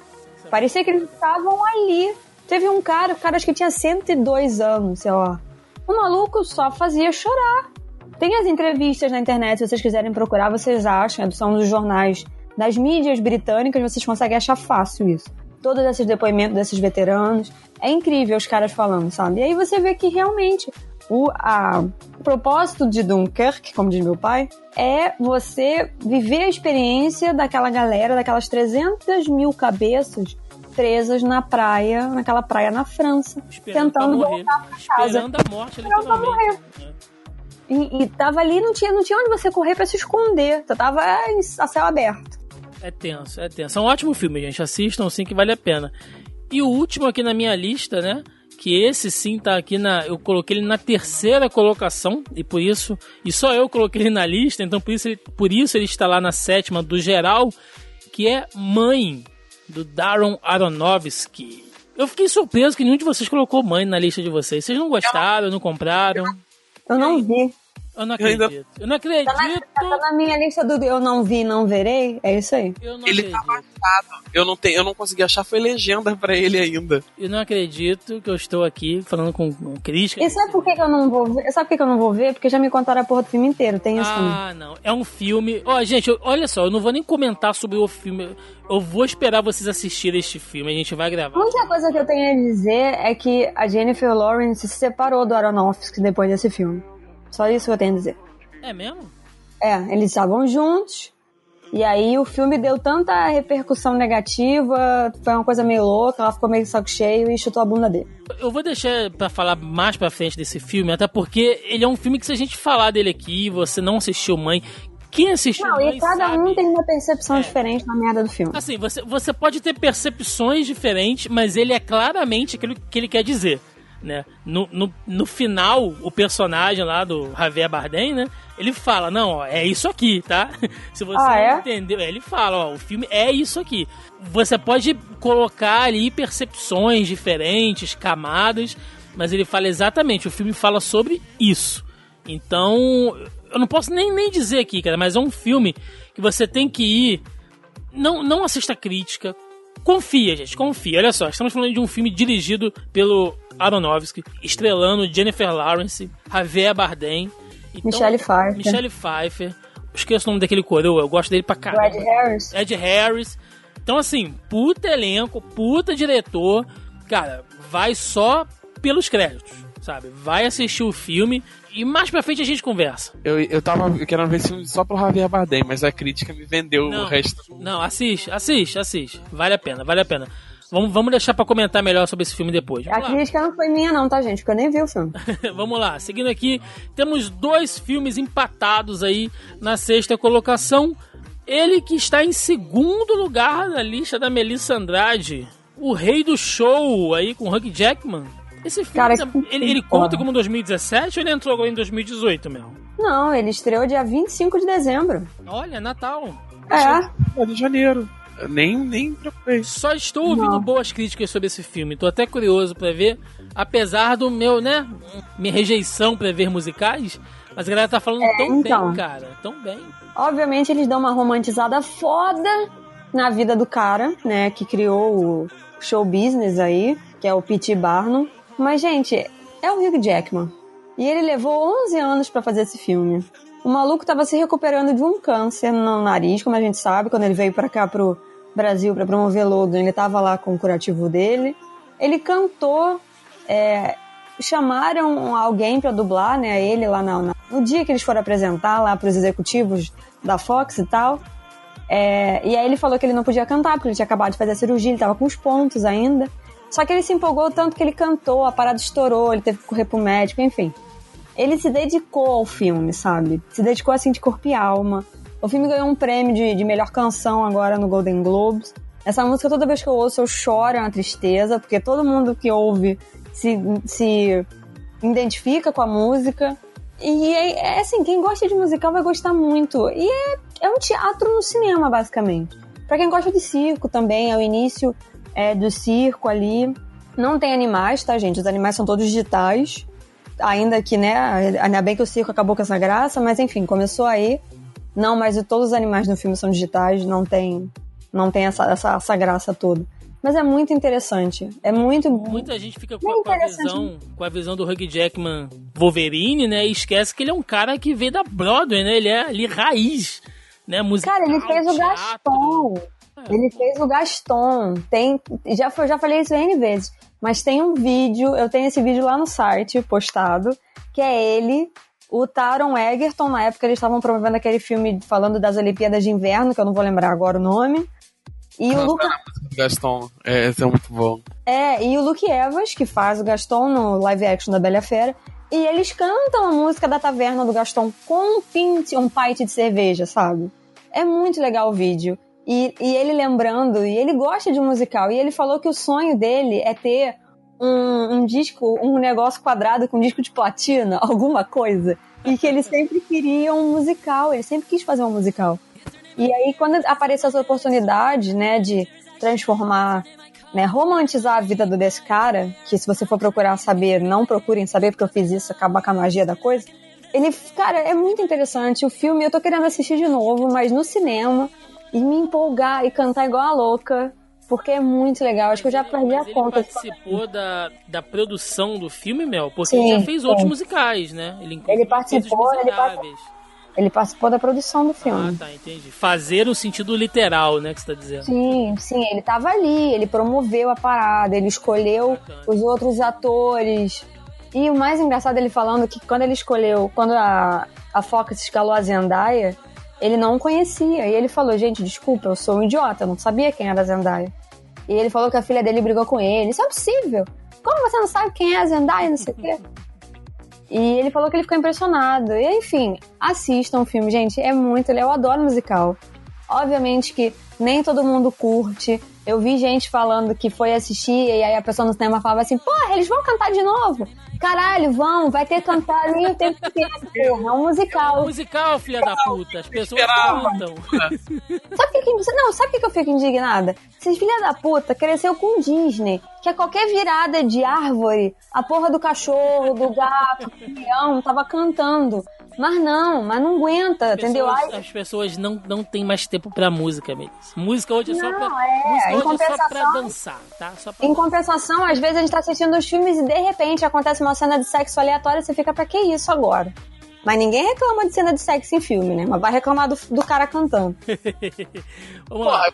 Parecia que eles estavam ali. Teve um cara, o cara acho que tinha 102 anos, sei lá. O maluco só fazia chorar. Tem as entrevistas na internet, se vocês quiserem procurar, vocês acham, são dos jornais das mídias britânicas, vocês conseguem achar fácil isso. Todos esses depoimentos desses veteranos. É incrível os caras falando, sabe? E aí você vê que realmente o, a, o propósito de Dunkirk, como diz meu pai, é você viver a experiência daquela galera, daquelas 300 mil cabeças presas na praia, naquela praia na França, Esperando tentando morrer. voltar pra casa. Esperando a morte, Esperando pra literalmente. E, e tava ali, não tinha, não tinha onde você correr pra se esconder. Você tava em, a céu aberto. É tenso, é tenso. É um ótimo filme, gente. Assistam sim que vale a pena. E o último aqui na minha lista, né? Que esse sim tá aqui na. Eu coloquei ele na terceira colocação. E por isso. E só eu coloquei ele na lista. Então por isso ele, por isso ele está lá na sétima do geral. Que é Mãe, do Darren Aronofsky. Eu fiquei surpreso que nenhum de vocês colocou Mãe na lista de vocês. Vocês não gostaram, não compraram? Eu não vi. Eu não Eu ainda- acredito. Eu não acredito. Tá na, tá na minha lista do Eu Não Vi, Não Verei. É isso aí. Eu não Ele acredito. tá baixado. Eu não, tenho, eu não consegui achar, foi legenda pra ele ainda. Eu não acredito que eu estou aqui falando com com crítica. E sabe por que, que eu não vou ver? Sabe por que, que eu não vou ver? Porque já me contaram a porra do filme inteiro. Tem isso também. Ah, não. É um filme. Ó, gente, eu- olha só, eu não vou nem comentar sobre o filme. Eu vou esperar vocês assistirem este filme. A gente vai A gravar. única coisa que eu tenho a dizer é que a Jennifer Lawrence se separou do Aronofsky depois desse filme. Só isso que eu tenho a dizer. É mesmo? É, eles estavam juntos. E aí o filme deu tanta repercussão negativa, foi uma coisa meio louca, ela ficou meio saco cheio e chutou a bunda dele. Eu vou deixar pra falar mais pra frente desse filme, até porque ele é um filme que se a gente falar dele aqui, você não assistiu Mãe, quem assistiu Não, e cada sabe... um tem uma percepção É. diferente na merda do filme. Assim, você, você pode ter percepções diferentes, mas ele é claramente aquilo que ele quer dizer. Né? No, no, no final, o personagem lá do Javier Bardem, né? Ele fala, não, ó, é isso aqui, tá? Se você Ah, é? entendeu, ele fala, ó, o filme é isso aqui. Você pode colocar ali percepções diferentes, camadas, mas ele fala exatamente, o filme fala sobre isso. Então, eu não posso nem, nem dizer aqui, cara, mas é um filme que você tem que ir não, não assista crítica. Confia, gente, confia. Olha só, estamos falando de um filme dirigido pelo Aronofsky, estrelando Jennifer Lawrence, Javier Bardem, então, Michelle Pfeiffer. Michelle Pfeiffer. Esqueço o nome daquele coroa, eu gosto dele pra caramba. Brad Harris. Ed Harris. Então, assim, puta elenco, puta diretor. Cara, vai só pelos créditos, sabe? Vai assistir o filme e mais pra frente a gente conversa. Eu, eu tava querendo ver esse filme só pro Javier Bardem, mas a crítica me vendeu Não. o resto. Não, assiste, assiste, assiste. Vale a pena, vale a pena. Vamos, vamos deixar pra comentar melhor sobre esse filme depois. A Vamos lá. crítica não foi minha não, tá, gente? Porque eu nem vi o filme. Vamos lá, seguindo aqui, temos dois filmes empatados aí na sexta colocação. Ele que está em segundo lugar na lista da Melissa Andrade, o rei do show aí com o Hugh Jackman. Esse filme, Cara, ele, ele conta como 2017 ou ele entrou agora em 2018 mesmo? Não, ele estreou dia 25 de dezembro. Olha, Natal. É. Rio de Janeiro. Eu nem, nem preocupei. Só estou ouvindo Não. boas críticas sobre esse filme. Tô até curioso pra ver, apesar do meu, né, minha rejeição pra ver musicais, mas a galera tá falando tão então. bem, cara, tão bem. Obviamente eles dão uma romantizada foda na vida do cara, né, que criou o show business aí, que é o P.T. Barnum. Mas, gente, é o Hugh Jackman. E ele levou 11 anos pra fazer esse filme. O maluco tava se recuperando de um câncer no nariz, como a gente sabe, quando ele veio pra cá pro Brasil pra promover Logan, ele tava lá com o curativo dele. Ele cantou, é, chamaram alguém pra dublar, né, ele lá na, na- no dia que eles foram apresentar lá pros executivos da Fox e tal. É, e aí ele falou que ele não podia cantar, porque ele tinha acabado de fazer a cirurgia, ele tava com os pontos ainda. Só que ele se empolgou tanto que ele cantou, a parada estourou, ele teve que correr pro médico, enfim. Ele se dedicou ao filme, sabe? Se dedicou assim de corpo e alma. O filme ganhou um prêmio de, de melhor canção agora no Golden Globes. Essa música, toda vez que eu ouço, eu choro, é uma tristeza, porque todo mundo que ouve se, se identifica com a música. E é, é, assim, quem gosta de musical vai gostar muito. E é, é um teatro no cinema, basicamente. Para quem gosta de circo também, é o início é, do circo ali. Não tem animais, tá, gente? Os animais são todos digitais. Ainda que, né, ainda bem que o circo acabou com essa graça, mas enfim, começou aí. Não, mas todos os animais no filme são digitais, não tem, não tem essa, essa, essa graça toda. Mas é muito interessante. É muito. Muita gente fica com, a, a visão, com a visão do Hugh Jackman Wolverine, né? E esquece que ele é um cara que veio da Broadway, né? Ele é ali raiz, né? Musical, cara, ele fez o Gaston. Ele fez o Gaston. Tem, já, já falei isso N vezes. Mas tem um vídeo, eu tenho esse vídeo lá no site postado, que é ele o Taron Egerton, na época eles estavam promovendo aquele filme falando das Olimpíadas de Inverno, que eu não vou lembrar agora o nome. E o Luke... Gaston, é, é muito bom. É, e o Luke Evans, que faz o Gaston no live action da Bela Fera, e eles cantam a música da taverna do Gaston com um pinte, um pint de cerveja, sabe? É muito legal o vídeo. E, e ele lembrando, e ele gosta de musical, e ele falou que o sonho dele é ter um, um, disco, um negócio quadrado com um disco de platina, alguma coisa. E que ele sempre queria um musical, ele sempre quis fazer um musical. E aí, quando apareceu essa oportunidade, né, de transformar, né, romantizar a vida desse cara, que se você for procurar saber, não procurem saber, porque eu fiz isso, acabar com a magia da coisa. Ele, cara, é muito interessante. O filme, eu tô querendo assistir de novo, mas no cinema, e me empolgar e cantar igual a louca porque é muito legal. Acho que eu já perdi a conta. Ele participou da, da produção do filme, Mel? Porque sim, ele já fez sim. outros musicais, né? Ele, ele participou, ele, ele, participou da produção do filme. Ah, tá, entendi. Fazer o sentido literal, né, que você tá dizendo. Sim, sim, ele tava ali, ele promoveu a parada, ele escolheu os outros atores. E o mais engraçado ele falando que quando ele escolheu, quando a, a Fox escalou a Zendaya, ele não conhecia. E ele falou, gente, desculpa, eu sou um idiota, eu não sabia quem era a Zendaya. E ele falou que a filha dele brigou com ele. Isso é possível. Como você não sabe quem é a Zendaya, não sei o quê? E ele falou que ele ficou impressionado. E enfim, assistam o filme, gente. É muito. Eu adoro musical. Obviamente que nem todo mundo curte. Eu vi gente falando que foi assistir e aí a pessoa no cinema falava assim: porra, eles vão cantar de novo? Caralho, vão, vai ter cantar ali o tempo inteiro, porra, é um musical. É um musical, filha da puta, as pessoas cantam. sabe que, não, sabe o que eu fico indignada? Esses filha da puta cresceu com Disney, que a qualquer virada de árvore, a porra do cachorro, do gato, do leão, tava cantando. Mas não, mas não aguenta, as entendeu? Pessoas, as pessoas não, não têm mais tempo pra música, mesmo. Música hoje é só não, pra, é, música hoje é só pra dançar, tá? Só pra... Em compensação, às vezes a gente tá assistindo os filmes e de repente acontece uma cena de sexo aleatória e você fica, pra que isso agora? Mas ninguém reclama de cena de sexo em filme, né? Mas vai reclamar do, do cara cantando. Vamos lá.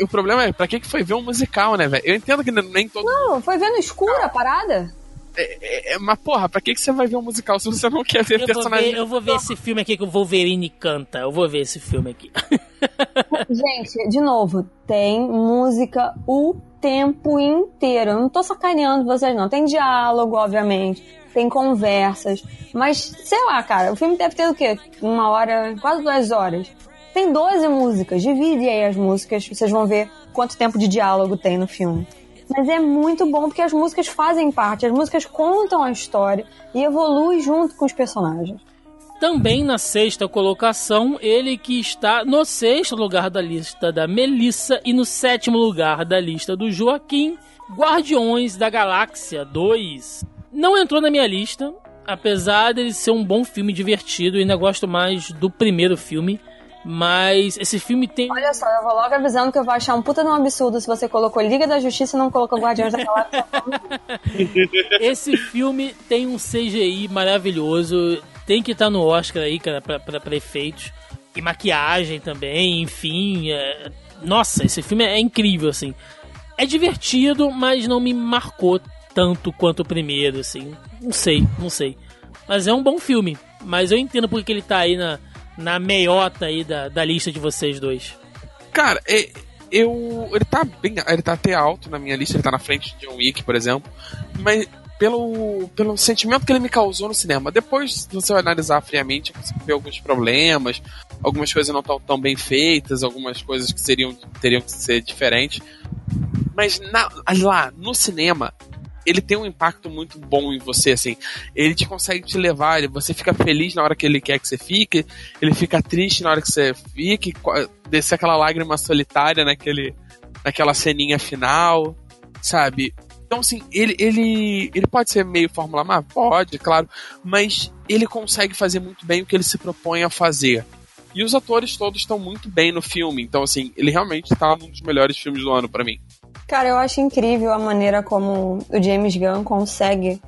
o problema é, pra que foi ver um musical, né, velho? Eu entendo que nem todo. Não, foi ver no escuro a parada? É, é, é, mas, porra, pra que, que você vai ver um musical se você não quer ver eu personagem? Vou ver, eu vou ver esse filme aqui que o Wolverine canta. Eu vou ver esse filme aqui. Gente, de novo, tem música o tempo inteiro. Eu não tô sacaneando vocês, não. Tem diálogo, obviamente. Tem conversas. Mas, sei lá, cara, o filme deve ter o quê? Uma hora, quase duas horas. Tem 12 músicas. Divide aí as músicas. Vocês vão ver quanto tempo de diálogo tem no filme. Mas é muito bom porque as músicas fazem parte, as músicas contam a história e evoluem junto com os personagens. Também na sexta colocação, ele que está no sexto lugar da lista da Melissa e no sétimo lugar da lista do Joaquim, Guardiões da Galáxia 2. Não entrou na minha lista, apesar dele ser um bom filme divertido, ainda gosto mais do primeiro filme. Mas esse filme tem. Olha só, eu vou logo avisando que eu vou achar um puta de um absurdo se você colocou Liga da Justiça e não colocou Guardiões da Galáxia. esse filme tem um CGI maravilhoso. Tem que estar tá no Oscar aí, cara, pra, pra, pra efeitos. E maquiagem também, enfim. É... Nossa, esse filme é incrível, assim. É divertido, mas não me marcou tanto quanto o primeiro, assim. Não sei, não sei. Mas é um bom filme. Mas eu entendo porque ele tá aí na na meiota aí da, da lista de vocês dois. Cara, é, eu. Ele tá bem. Ele tá até alto na minha lista, ele tá na frente de John Wick, por exemplo. Mas pelo, pelo sentimento que ele me causou no cinema. Depois, se você analisar friamente, você vê alguns problemas, algumas coisas não estão tão bem feitas, algumas coisas que seriam, teriam que ser diferentes. Mas na, lá, no cinema, ele tem um impacto muito bom em você, assim. Ele te consegue te levar, você fica feliz na hora que ele quer que você fique, ele fica triste na hora que você fique, descer aquela lágrima solitária naquele, naquela ceninha final, sabe? Então, assim, ele, ele, ele pode ser meio Fórmula Mar? Pode, claro, mas ele consegue fazer muito bem o que ele se propõe a fazer. E os atores todos estão muito bem no filme, então, assim, ele realmente está num dos melhores filmes do ano para mim. Cara, eu acho incrível a maneira como o James Gunn consegue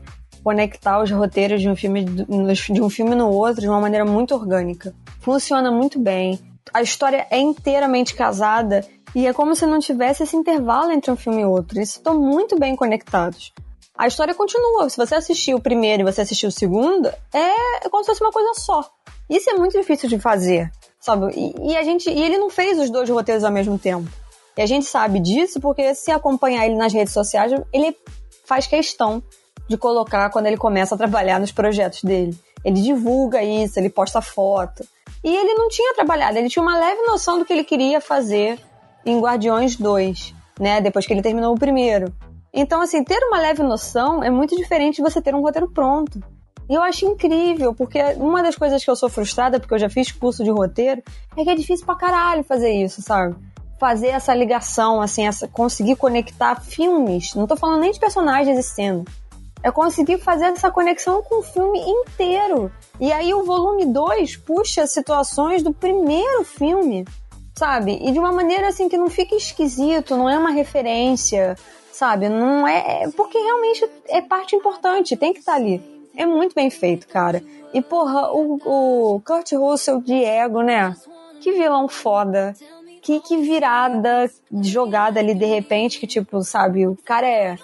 conectar os roteiros de um filme de um filme no outro de uma maneira muito orgânica. Funciona muito bem. A história é inteiramente casada e é como se não tivesse esse intervalo entre um filme e outro. Eles estão muito bem conectados. A história continua. Se você assistiu o primeiro e você assistiu o segundo, é como se fosse uma coisa só. Isso é muito difícil de fazer, sabe? E, e a gente, e ele não fez os dois roteiros ao mesmo tempo. E a gente sabe disso porque se acompanhar ele nas redes sociais, ele faz questão de colocar quando ele começa a trabalhar nos projetos dele. Ele divulga isso, ele posta foto. E ele não tinha trabalhado, ele tinha uma leve noção do que ele queria fazer em Guardiões 2, né? Depois que ele terminou o primeiro. Então, assim, ter uma leve noção é muito diferente de você ter um roteiro pronto. E eu acho incrível, porque uma das coisas que eu sou frustrada, porque eu já fiz curso de roteiro, é que é difícil pra caralho fazer isso, sabe? Fazer essa ligação, assim, essa, conseguir conectar filmes. Não tô falando nem de personagens e cena. É conseguir fazer essa conexão com o filme inteiro. E aí o volume 2 puxa situações do primeiro filme sabe? E de uma maneira assim que não fique esquisito, não é uma referência, sabe? Não é. Porque realmente é parte importante, tem que estar tá ali. É muito bem feito, cara. E, porra, o, o Kurt Russell, Diego, né? Que vilão foda. Que, que virada jogada ali de repente, que tipo, sabe, o cara é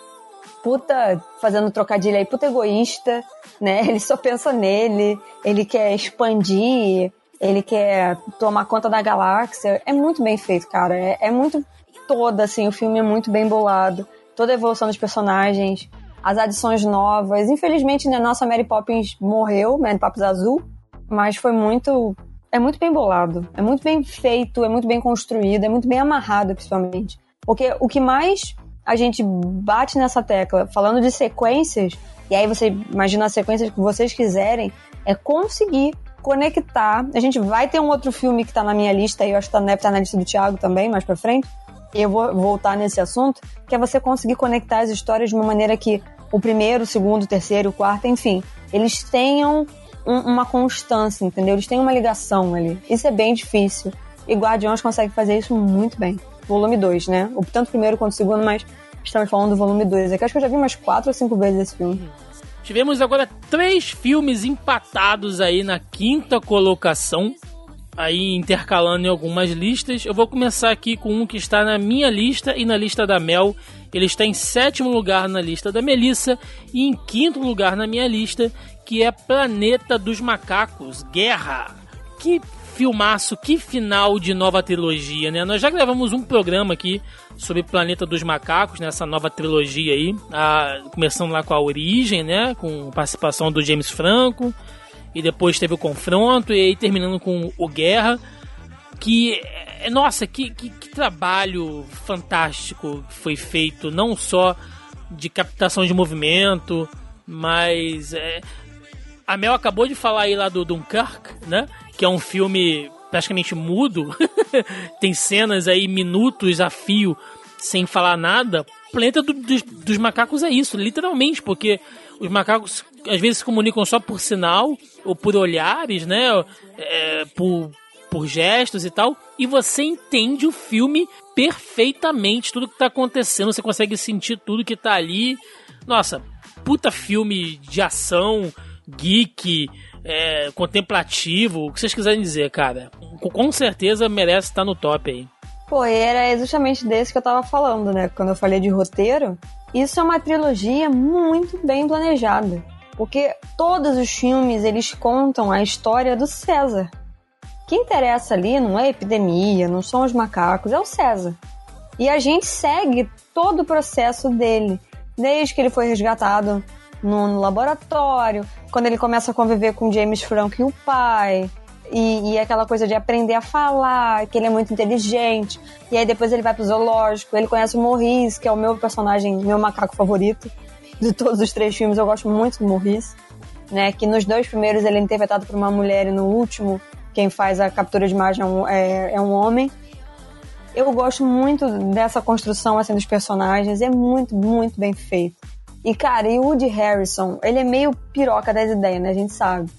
puta, fazendo trocadilho aí, puta egoísta, né? Ele só pensa nele, ele quer expandir ele quer tomar conta da galáxia. É muito bem feito, cara. É, é muito toda, assim, o filme é muito bem bolado. Toda a evolução dos personagens, as adições novas. Infelizmente, né, nossa Mary Poppins morreu, Mary Poppins azul, mas foi muito. É muito bem bolado, é muito bem feito, é muito bem construído, é muito bem amarrado, principalmente. Porque o que mais a gente bate nessa tecla, falando de sequências, e aí você imagina as sequências que vocês quiserem, é conseguir conectar. A gente vai ter um outro filme que tá na minha lista, e eu acho que tá, deve estar tá na lista do Thiago também, mais pra frente. Eu vou voltar nesse assunto, que é você conseguir conectar as histórias de uma maneira que o primeiro, o segundo, o terceiro, o quarto, enfim, eles tenham um, uma constância, entendeu? Eles têm uma ligação ali. Isso é bem difícil. E Guardiões consegue fazer isso muito bem. Volume 2, né? Tanto o primeiro quanto o segundo, mas estamos falando do volume 2. É que acho que eu já vi umas quatro ou cinco vezes esse filme. Tivemos agora três filmes empatados aí na quinta colocação, aí intercalando em algumas listas. Eu vou começar aqui com um que está na minha lista e na lista da Mel. Ele está em sétimo lugar na lista da Melissa e em quinto lugar na minha lista, que é Planeta dos Macacos Guerra. Que filmaço, que final de nova trilogia, né? Nós já gravamos um programa aqui sobre Planeta dos Macacos, nessa né? nova trilogia aí, a, começando lá com a origem, né? Com participação do James Franco, e depois teve o confronto, e aí terminando com o Guerra, que, é, nossa, que, que, que trabalho fantástico foi feito, não só de captação de movimento, mas é, a Mel acabou de falar aí lá do Dunkirk, né? Que é um filme praticamente mudo. Tem cenas aí, minutos a fio, sem falar nada. Planeta do, dos, dos macacos é isso, literalmente, porque os macacos às vezes se comunicam só por sinal ou por olhares, né? É, por, por gestos e tal. E você entende o filme perfeitamente, tudo que tá acontecendo, você consegue sentir tudo que tá ali. Nossa, puta filme de ação geek, é, contemplativo, o que vocês quiserem dizer, cara. Com certeza merece estar no top aí. Pô, era justamente desse que eu tava falando, né? Quando eu falei de roteiro. Isso é uma trilogia muito bem planejada. Porque todos os filmes, eles contam a história do César. que interessa ali não é a epidemia, não são os macacos, é o César. E a gente segue todo o processo dele, desde que ele foi resgatado no, no laboratório, quando ele começa a conviver com James Franco e o pai, e, e, aquela coisa de aprender a falar, que ele é muito inteligente. E aí depois ele vai pro zoológico, ele conhece o Maurice, que é o meu personagem, meu macaco favorito de todos os três filmes. Eu gosto muito do Maurice, né? Que nos dois primeiros ele é interpretado por uma mulher e no último quem faz a captura de imagem é um, é, é um homem. Eu gosto muito dessa construção assim dos personagens, é muito, muito bem feito. E cara, e o Woody Harrison, ele é meio piroca das ideias, né? A gente sabe.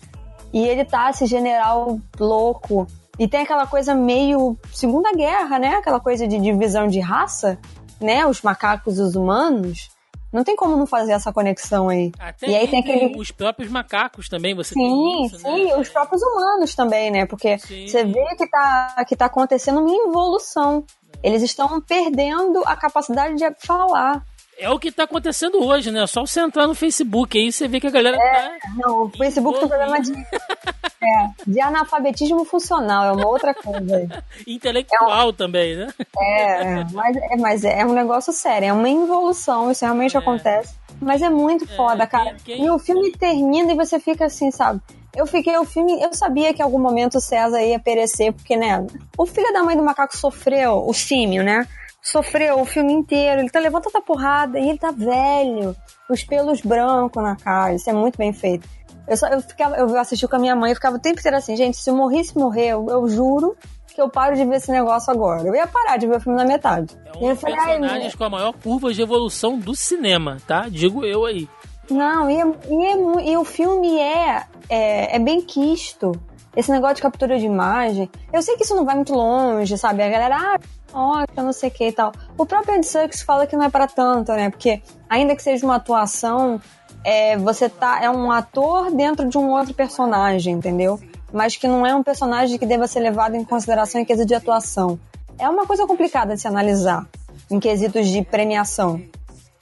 E ele tá esse general louco. E tem aquela coisa meio Segunda Guerra, né? Aquela coisa de divisão de raça, né? Os macacos e os humanos. Não tem como não fazer essa conexão aí. Até e aí tem aquele... os próprios macacos também, você sim, tem isso, Sim, né? os próprios humanos também, né? Porque sim. você vê que tá, que tá acontecendo uma evolução. Eles estão perdendo a capacidade de falar. É o que tá acontecendo hoje, né? Só você entrar no Facebook aí você vê que a galera é, tá. Não, o Facebook tem problema de. é, de analfabetismo funcional, é uma outra coisa. Intelectual é um, também, né? É, mas, é, mas é um negócio sério, é uma involução, isso realmente é. acontece. Mas é muito é, foda, cara. Quem... E o filme termina e você fica assim, sabe? Eu fiquei, o filme, eu sabia que em algum momento o César ia perecer, porque, né, o filho da mãe do macaco sofreu, o símio, né? Sofreu o filme inteiro. Ele tá levando tanta porrada e ele tá velho. Os pelos brancos na cara. Isso é muito bem feito. Eu, só, eu, ficava, eu assisti com a minha mãe e ficava o tempo inteiro assim, gente, se eu morresse morrer, eu, eu, juro que eu paro de ver esse negócio agora. Eu ia parar de ver o filme na metade. É um dos personagens com a maior curva de evolução do cinema, tá? Digo eu aí. Não, e, é, e, é, e o filme é, é, é bem quisto esse negócio de captura de imagem, eu sei que isso não vai muito longe, sabe? A galera, ah, ótimo, não sei o que e tal. O próprio Andy Serkis fala que não é para tanto, né? Porque ainda que seja uma atuação, é, você tá é um ator dentro de um outro personagem, entendeu? Mas que não é um personagem que deva ser levado em consideração em quesito de atuação. É uma coisa complicada de se analisar em quesitos de premiação.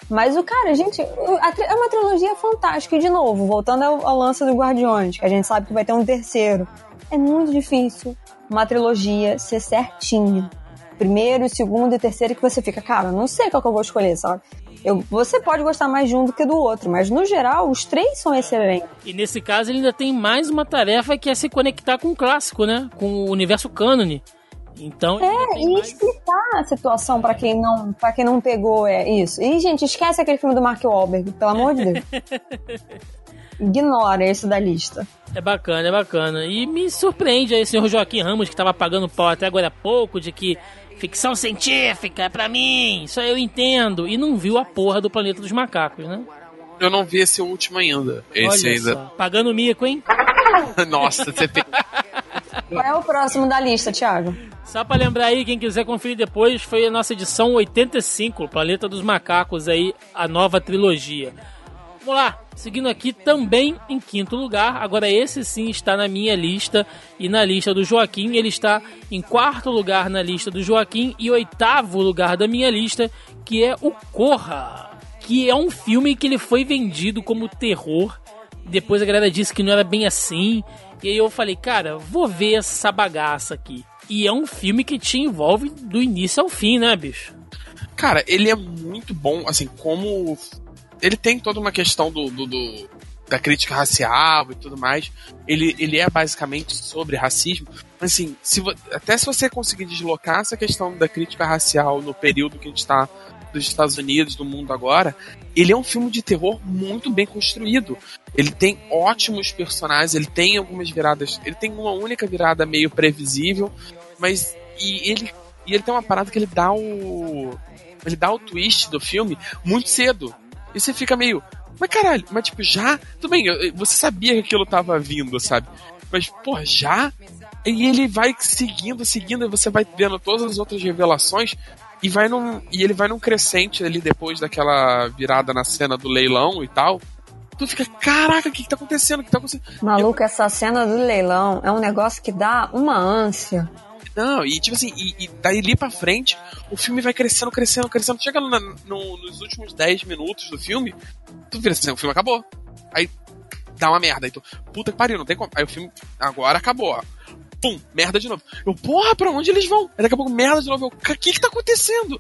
Mas o cara, gente, é uma trilogia fantástica. E de novo, voltando ao, ao lance do Guardiões, que a gente sabe que vai ter um terceiro. É muito difícil uma trilogia ser certinho. Primeiro, segundo e terceiro que você fica, cara, não sei qual que eu vou escolher, sabe? Eu, você pode gostar mais de um do que do outro, mas no geral, os três são excelentes. E nesse caso, ele ainda tem mais uma tarefa que é se conectar com o clássico, né? Com o universo cânone. Então, é, e mais... explicar a situação para quem não para quem não pegou é isso. E gente, esquece aquele filme do Mark Wahlberg, pelo amor de Deus. Ignora esse da lista. É bacana, é bacana. E me surpreende aí o senhor Joaquim Ramos, que estava pagando pau até agora há pouco, de que ficção científica é pra mim, isso eu entendo. E não viu a porra do Planeta dos Macacos, né? Eu não vi esse último ainda. Esse Olha ainda. Só. Pagando mico, hein? Nossa, você tem. Qual é o próximo da lista, Thiago? Só pra lembrar aí, quem quiser conferir depois, foi a nossa edição 85, Planeta dos Macacos aí, a nova trilogia. Vamos lá, seguindo aqui também em quinto lugar. Agora esse sim está na minha lista e na lista do Joaquim. Ele está em quarto lugar na lista do Joaquim e oitavo lugar da minha lista, que é o Corra, que é um filme que ele foi vendido como terror. Depois a galera disse que não era bem assim. E aí eu falei, cara, vou ver essa bagaça aqui. E é um filme que te envolve do início ao fim, né, bicho? Cara, ele é muito bom, assim, como. Ele tem toda uma questão do, do, do da crítica racial e tudo mais. Ele, ele é basicamente sobre racismo. Mas, assim, se, até se você conseguir deslocar essa questão da crítica racial no período que a gente está dos Estados Unidos, do mundo agora, ele é um filme de terror muito bem construído. Ele tem ótimos personagens, ele tem algumas viradas, ele tem uma única virada meio previsível, mas e ele e ele tem uma parada que ele dá o ele dá o twist do filme muito cedo. E você fica meio, mas caralho, mas tipo, já? Tudo bem, você sabia que aquilo tava vindo, sabe? Mas, pô, já? E ele vai seguindo, seguindo, e você vai vendo todas as outras revelações, e vai num. E ele vai num crescente ali depois daquela virada na cena do leilão e tal tu fica, caraca, o que, que tá acontecendo? O que tá acontecendo? Maluco, eu... essa cena do leilão é um negócio que dá uma ânsia. Não, e tipo assim, e, e daí ali pra frente, o filme vai crescendo, crescendo, crescendo. Chega no, no, nos últimos 10 minutos do filme, tu vira assim, o filme acabou. Aí dá uma merda. Aí tu, puta que pariu, não tem como. Aí o filme agora acabou, ó. pum, merda de novo. Eu, porra, pra onde eles vão? Aí daqui a pouco, merda de novo. Eu, o que que tá acontecendo?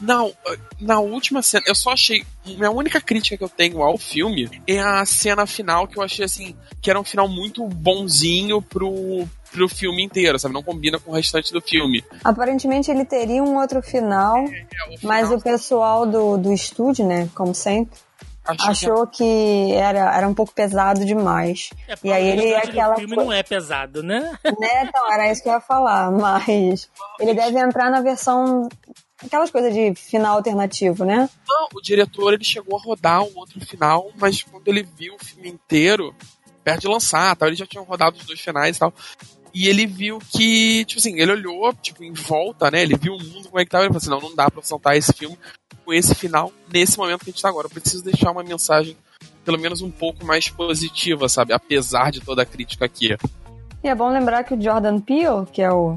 Não, na última cena, eu só achei. Minha única crítica que eu tenho ao filme é a cena final que eu achei assim, que era um final muito bonzinho pro, pro filme inteiro, sabe? Não combina com o restante do filme. Aparentemente ele teria um outro final, É, o final mas o pessoal do, do estúdio, né, como sempre, achou que era, era um pouco pesado demais. É, E aí ele é o aquela filme coisa- não é pesado, né? né? Então, era isso que eu ia falar, mas ele deve entrar na versão. Aquelas coisas de final alternativo, né? Não, o diretor ele chegou a rodar um outro final, mas quando ele viu o filme inteiro, perto de lançar, tal, eles já tinham rodado os dois finais e tal. E ele viu que, tipo assim, ele olhou, tipo, em volta, né? Ele viu o mundo como é que tava, ele falou assim, não, não dá pra soltar esse filme com esse final nesse momento que a gente tá agora. Eu preciso deixar uma mensagem, pelo menos um pouco mais positiva, sabe? Apesar de toda a crítica aqui. E é bom lembrar que o Jordan Peele, que é o,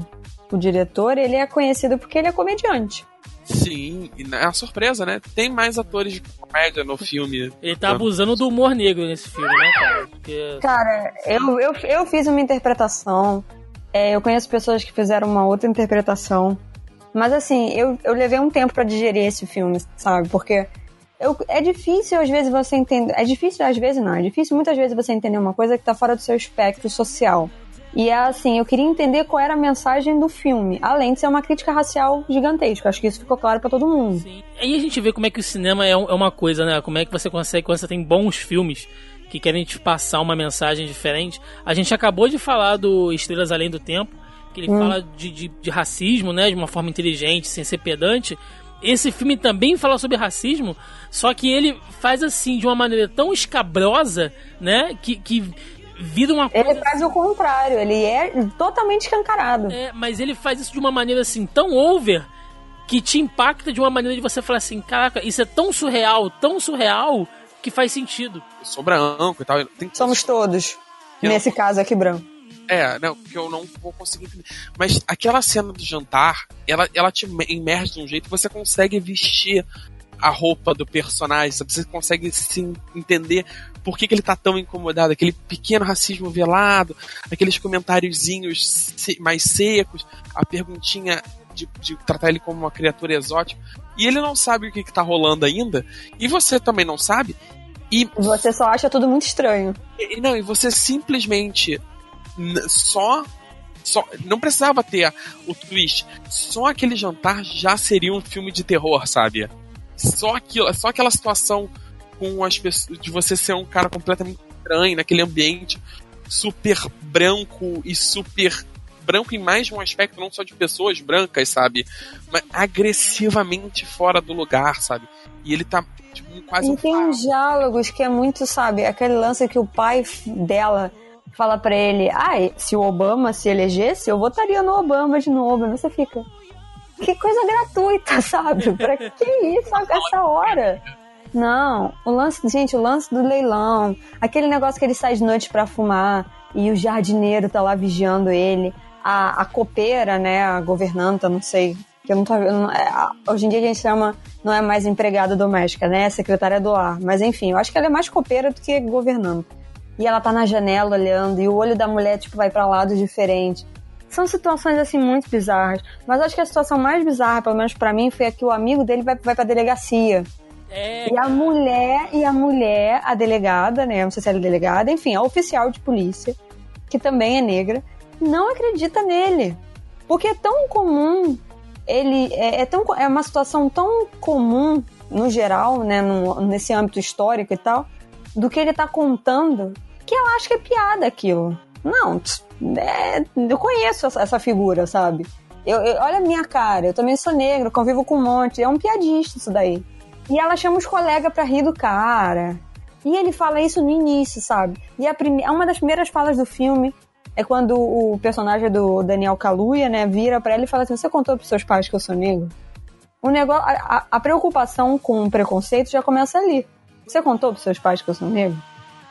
o diretor, ele é conhecido porque ele é comediante. Sim, e é uma surpresa, né? Tem mais atores de comédia no filme. Ele tá abusando do humor negro nesse filme, né, cara? Porque Cara, eu, eu, eu fiz uma interpretação. é, eu conheço pessoas que fizeram uma outra interpretação. Mas assim, eu, eu levei um tempo pra digerir esse filme, sabe? Porque eu, é difícil às vezes você entender. É difícil às vezes não, é difícil muitas vezes você entender uma coisa que tá fora do seu espectro social. E é assim, eu queria entender qual era a mensagem do filme, além de ser uma crítica racial gigantesca. Acho que isso ficou claro pra todo mundo. Sim. Aí a gente vê como é que o cinema é, é uma coisa, né? Como é que você consegue, quando você tem bons filmes que querem te passar uma mensagem diferente. A gente acabou de falar do Estrelas Além do Tempo, que ele fala de, de, de racismo, né? De uma forma inteligente, sem ser pedante. Esse filme também fala sobre racismo, só que ele faz assim, de uma maneira tão escabrosa, né? Que, que vira uma coisa Ele faz o contrário, ele é totalmente escancarado. é, mas ele faz isso de uma maneira assim tão over que te impacta de uma maneira de você falar assim, caraca, isso é tão surreal, tão surreal que faz sentido. Eu sou branco e tal. Tem Somos todos. Eu- Nesse caso aqui, branco. É, não, que eu não vou conseguir entender. Mas aquela cena do jantar, ela, ela te imerge de um jeito que você consegue vestir a roupa do personagem, sabe? Você consegue se entender por que, que ele tá tão incomodado, aquele pequeno racismo velado, aqueles comentáriozinhos mais secos, a perguntinha de, de tratar ele como uma criatura exótica. E ele não sabe o que, que tá rolando ainda, e você também não sabe. E Você só acha tudo muito estranho. e- Não, e você simplesmente só. Só, não precisava ter o twist. Só aquele jantar já seria um filme de terror, sabe? Só aquilo, só aquela situação com as pessoas de você ser um cara completamente estranho naquele ambiente super branco e super branco em mais de um aspecto não só de pessoas brancas, sabe? Mas agressivamente fora do lugar, sabe? E ele tá tipo, quase um E tem uns diálogos que é muito, sabe, aquele lance que o pai dela fala pra ele, ai, se o Obama se elegesse, eu votaria no Obama de novo. Aí você fica, que coisa gratuita, sabe? Pra que isso a essa hora? Não, o lance, gente, o lance do leilão, aquele negócio que ele sai de noite pra fumar e o jardineiro tá lá vigiando ele, a, a copeira, né, a governanta, não sei, que eu não tô, não- é, hoje em dia a gente chama, não é mais empregada doméstica, né, é secretária do lar, mas enfim, eu acho que ela é mais copeira do que governanta. E ela tá na janela olhando e o olho da mulher, tipo, vai pra lados diferentes. São situações, assim, muito bizarras. Mas acho que a situação mais bizarra, pelo menos pra mim, foi a que o amigo dele vai, vai pra delegacia. É, E a mulher, e a mulher, a delegada, né? Não sei se ela é delegada, enfim, a oficial de polícia, que também é negra, não acredita nele. Porque é tão comum, ele é, é tão, é uma situação tão comum, no geral, né? no- nesse âmbito histórico e tal, do que ele tá contando, que ela acha que é piada aquilo. Não, é, eu conheço essa, essa figura, sabe? Eu, eu- olha a minha cara, eu também sou negro, convivo com um monte, é um piadista isso daí. E ela chama os colegas pra rir do cara. E ele fala isso no início, sabe? E a prime... uma das primeiras falas do filme é quando o personagem do Daniel Kaluuya, né, vira pra ela e fala assim: Você contou pros seus pais que eu sou negro? O negócio, a- a preocupação com o preconceito já começa ali. Você contou pros seus pais que eu sou negro?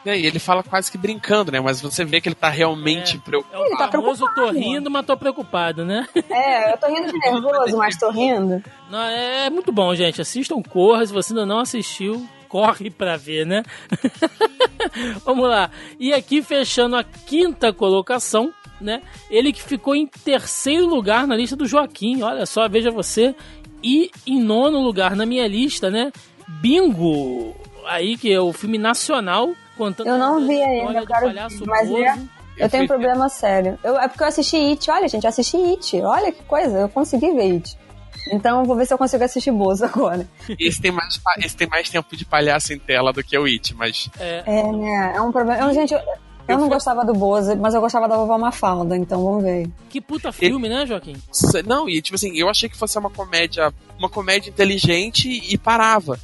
É, e ele fala quase que brincando, né? Mas você vê que ele tá realmente preocupado. é o Ele tá famoso tô preocupado. rindo, mas tô preocupado, né? É, eu tô rindo de nervoso, mas tô rindo. Não, é muito bom, gente. Assistam Corra. Se você ainda não assistiu, corre pra ver, né? Vamos lá. E aqui, fechando a quinta colocação, né? Ele que ficou em terceiro lugar na lista do Joaquim, olha só, veja você. E em nono lugar na minha lista, né? Bingo! Aí que é o filme nacional contando Eu não vi ainda, eu quero mas Bozo. é- Eu tenho um problema sério. Eu, é porque eu assisti It. Olha, gente, eu assisti It. Olha que coisa, eu consegui ver It. Então eu vou ver se eu consigo assistir Bozo agora. Esse tem, mais, esse tem mais tempo de palhaço em tela do que o It, mas É, É, né? É um problema. Eu, gente, eu, eu Eu não fui- gostava do Bozo, mas eu gostava da vovó Mafalda, então vamos ver. que puta filme, né, Joaquim? Não, e tipo assim, eu achei que fosse uma comédia, uma comédia inteligente e parava.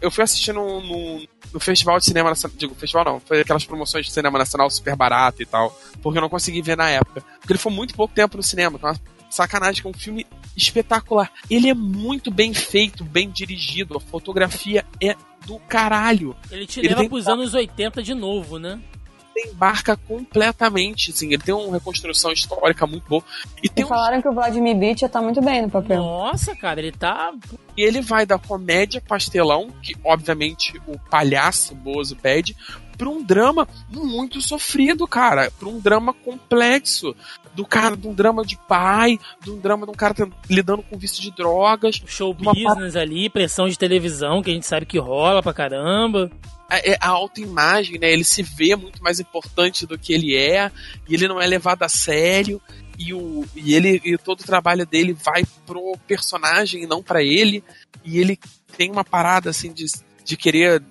Eu fui assistir no, no, no Festival de Cinema Nacional. Digo, festival não, foi aquelas promoções de cinema nacional super barato e tal. Porque eu não consegui ver na época. Porque ele foi muito pouco tempo no cinema. uma sacanagem, que é um filme espetacular. Ele é muito bem feito, bem dirigido. A fotografia é do caralho. Ele te Ele leva tem- pros anos 80 de novo, né? Embarca completamente, assim. Ele tem uma reconstrução histórica muito boa. E tem E um falaram que o Vladimir Beach tá muito bem no papel. Nossa, cara, ele tá. E ele vai da comédia pastelão, que obviamente o palhaço Bozo pede, pra um drama muito sofrido, cara. Pra um drama complexo. Do cara, de um drama de pai, de um drama de um cara lidando com vício de drogas. Show Uma business ali, pressão de televisão, que a gente sabe que rola pra caramba. A, é- a autoimagem, né? Ele se vê muito mais importante do que ele é, e ele não é levado a sério. E, o, e ele e todo o trabalho dele vai pro personagem e não pra ele. E ele tem uma parada assim de, de querer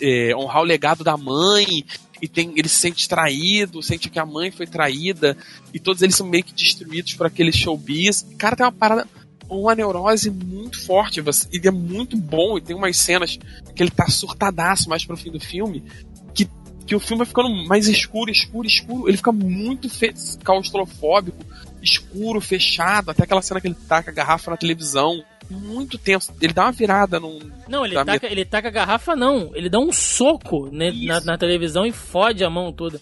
é, honrar o legado da mãe. E tem, ele se sente traído, sente que a mãe foi traída. E todos eles são meio que destruídos por aquele showbiz. Cara tem uma parada, uma neurose muito forte. Ele é muito bom e tem umas cenas que ele tá surtadaço mais pro fim do filme. Que, que o filme vai ficando mais escuro, escuro, escuro. Ele fica muito claustrofóbico, escuro, fechado. Até aquela cena que ele taca a garrafa na televisão. Muito tenso. Ele dá uma virada num. Não, ele Tá taca, ele taca a garrafa, não. Ele dá um soco né, na, na televisão e fode a mão toda.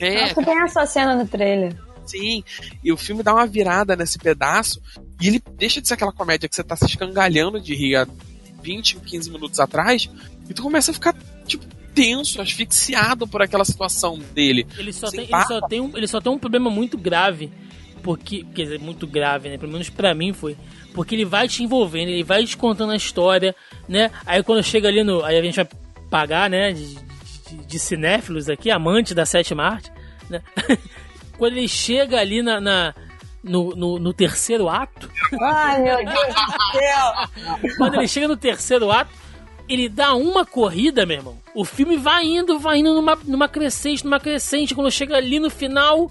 É, Acho que tem essa cena no trailer. Sim, e o filme dá uma virada nesse pedaço e ele deixa de ser aquela comédia que você tá se escangalhando de rir há 20, 15 minutos atrás e tu começa a ficar, tipo, tenso, asfixiado por aquela situação dele. Ele só, tem, ele, só tem um, ele só tem um problema muito grave. Porque, quer dizer, muito grave, né? Pelo menos pra mim foi. Porque ele vai te envolvendo, ele vai te contando a história, né? Aí quando chega ali no. Aí a gente vai pagar, né? De, de, de cinéfilos aqui, amante da sétima arte, né? quando ele chega ali na. na- no, no, no terceiro ato, Ai, meu Deus do céu! quando ele chega no terceiro ato, ele dá uma corrida, meu irmão. O filme vai indo, vai indo numa, numa crescente, numa crescente. Quando chega ali no final,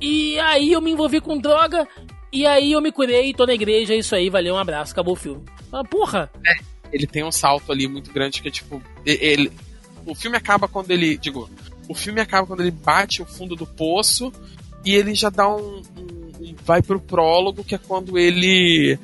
e aí eu me envolvi com droga, e aí eu me curei, tô na igreja, é isso aí, valeu, um abraço, acabou o filme. Ah, porra! Ele tem um salto ali muito grande que é tipo. Ele, o filme acaba quando ele. Digo, o filme acaba quando ele bate o fundo do poço e ele já dá um. um- um- vai pro prólogo, que é quando ele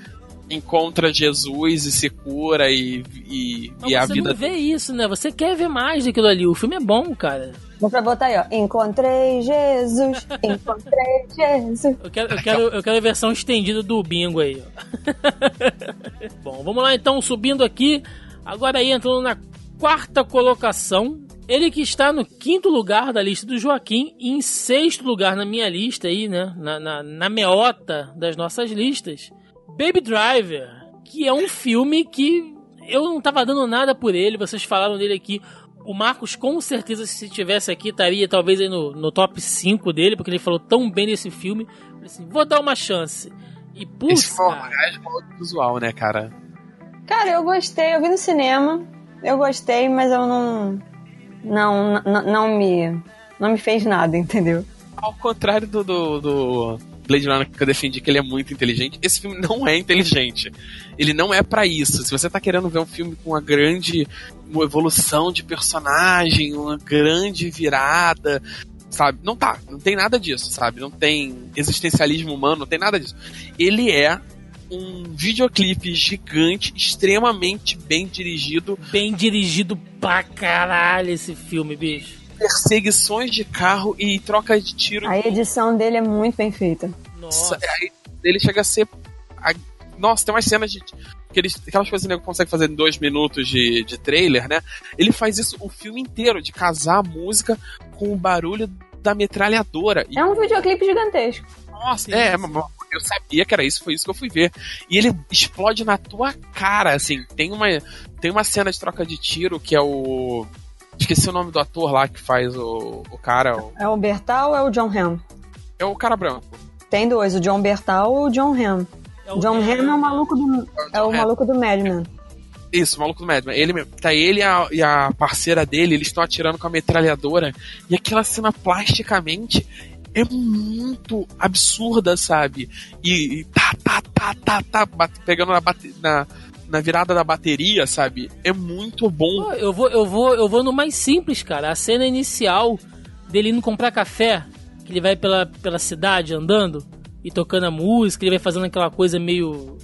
encontra Jesus e se cura e, e, Mas e a você vida não vê isso, né? Você quer ver mais daquilo ali. O filme é bom, cara. Vou pra botar aí, ó. Encontrei Jesus, encontrei Jesus. Eu quero, eu quero, eu quero a versão estendida do bingo aí. ó. Bom, vamos lá então, subindo aqui. Agora aí entrando na quarta colocação. Ele que está no quinto lugar da lista do Joaquim e em sexto lugar na minha lista aí, né? Na, na, na meota das nossas listas. Baby Driver, que é um filme que eu não tava dando nada por ele, vocês falaram dele aqui. O Marcos, com certeza, se tivesse aqui, estaria talvez aí no, no top 5 dele, porque ele falou tão bem desse filme. Assim, vou dar uma chance. E Esse putz, foi um cara, orgasmo audiovisual, né, cara? Cara, eu gostei, eu vi no cinema. Eu gostei, mas eu não. Não, não, não me. Não me fez nada, entendeu? Ao contrário do, do, do Blade Runner que eu defendi que ele é muito inteligente, esse filme não é inteligente. Ele não é pra isso. Se você tá querendo ver um filme com uma grande uma evolução de personagem, uma grande virada, sabe? Não tá, não tem nada disso, sabe? Não tem existencialismo humano, não tem nada disso. Ele é um videoclipe gigante, extremamente bem dirigido, bem dirigido pra caralho esse filme, bicho. Perseguições de carro e troca de tiro A edição dele é muito bem feita. Nossa. Aí ele chega a ser. a- Nossa, tem umas cenas de. Aqueles, aquelas coisas que ele consegue fazer em dois minutos de, de trailer, né? Ele faz isso o filme inteiro, de casar a música com o barulho da metralhadora. É um videoclipe gigantesco. Nossa, é, eu sabia que era isso, foi isso que eu fui ver. E ele explode na tua cara, assim. Tem uma, tem uma cena de troca de tiro que é o. Esqueci o nome do ator lá que faz o, o cara. O... É o Bertal ou é o John Hamm? É o cara branco. Tem dois, o John Bertal ou o John Hamm. É o John Hamm é o maluco do, é o, é o maluco do Madman. Isso, o maluco do Madman. Ele, tá ele e a, e a parceira dele, eles estão atirando com a metralhadora. E aquela cena plasticamente é muito absurda, sabe? E, e tá, tá, tá, tá, tá, bate, pegando na, bate, na, na virada da bateria, sabe? É muito bom. eu vou, eu vou, eu vou no mais simples, cara. A cena inicial dele indo comprar café, que ele vai pela, pela cidade andando e tocando a música, ele vai fazendo aquela coisa meio.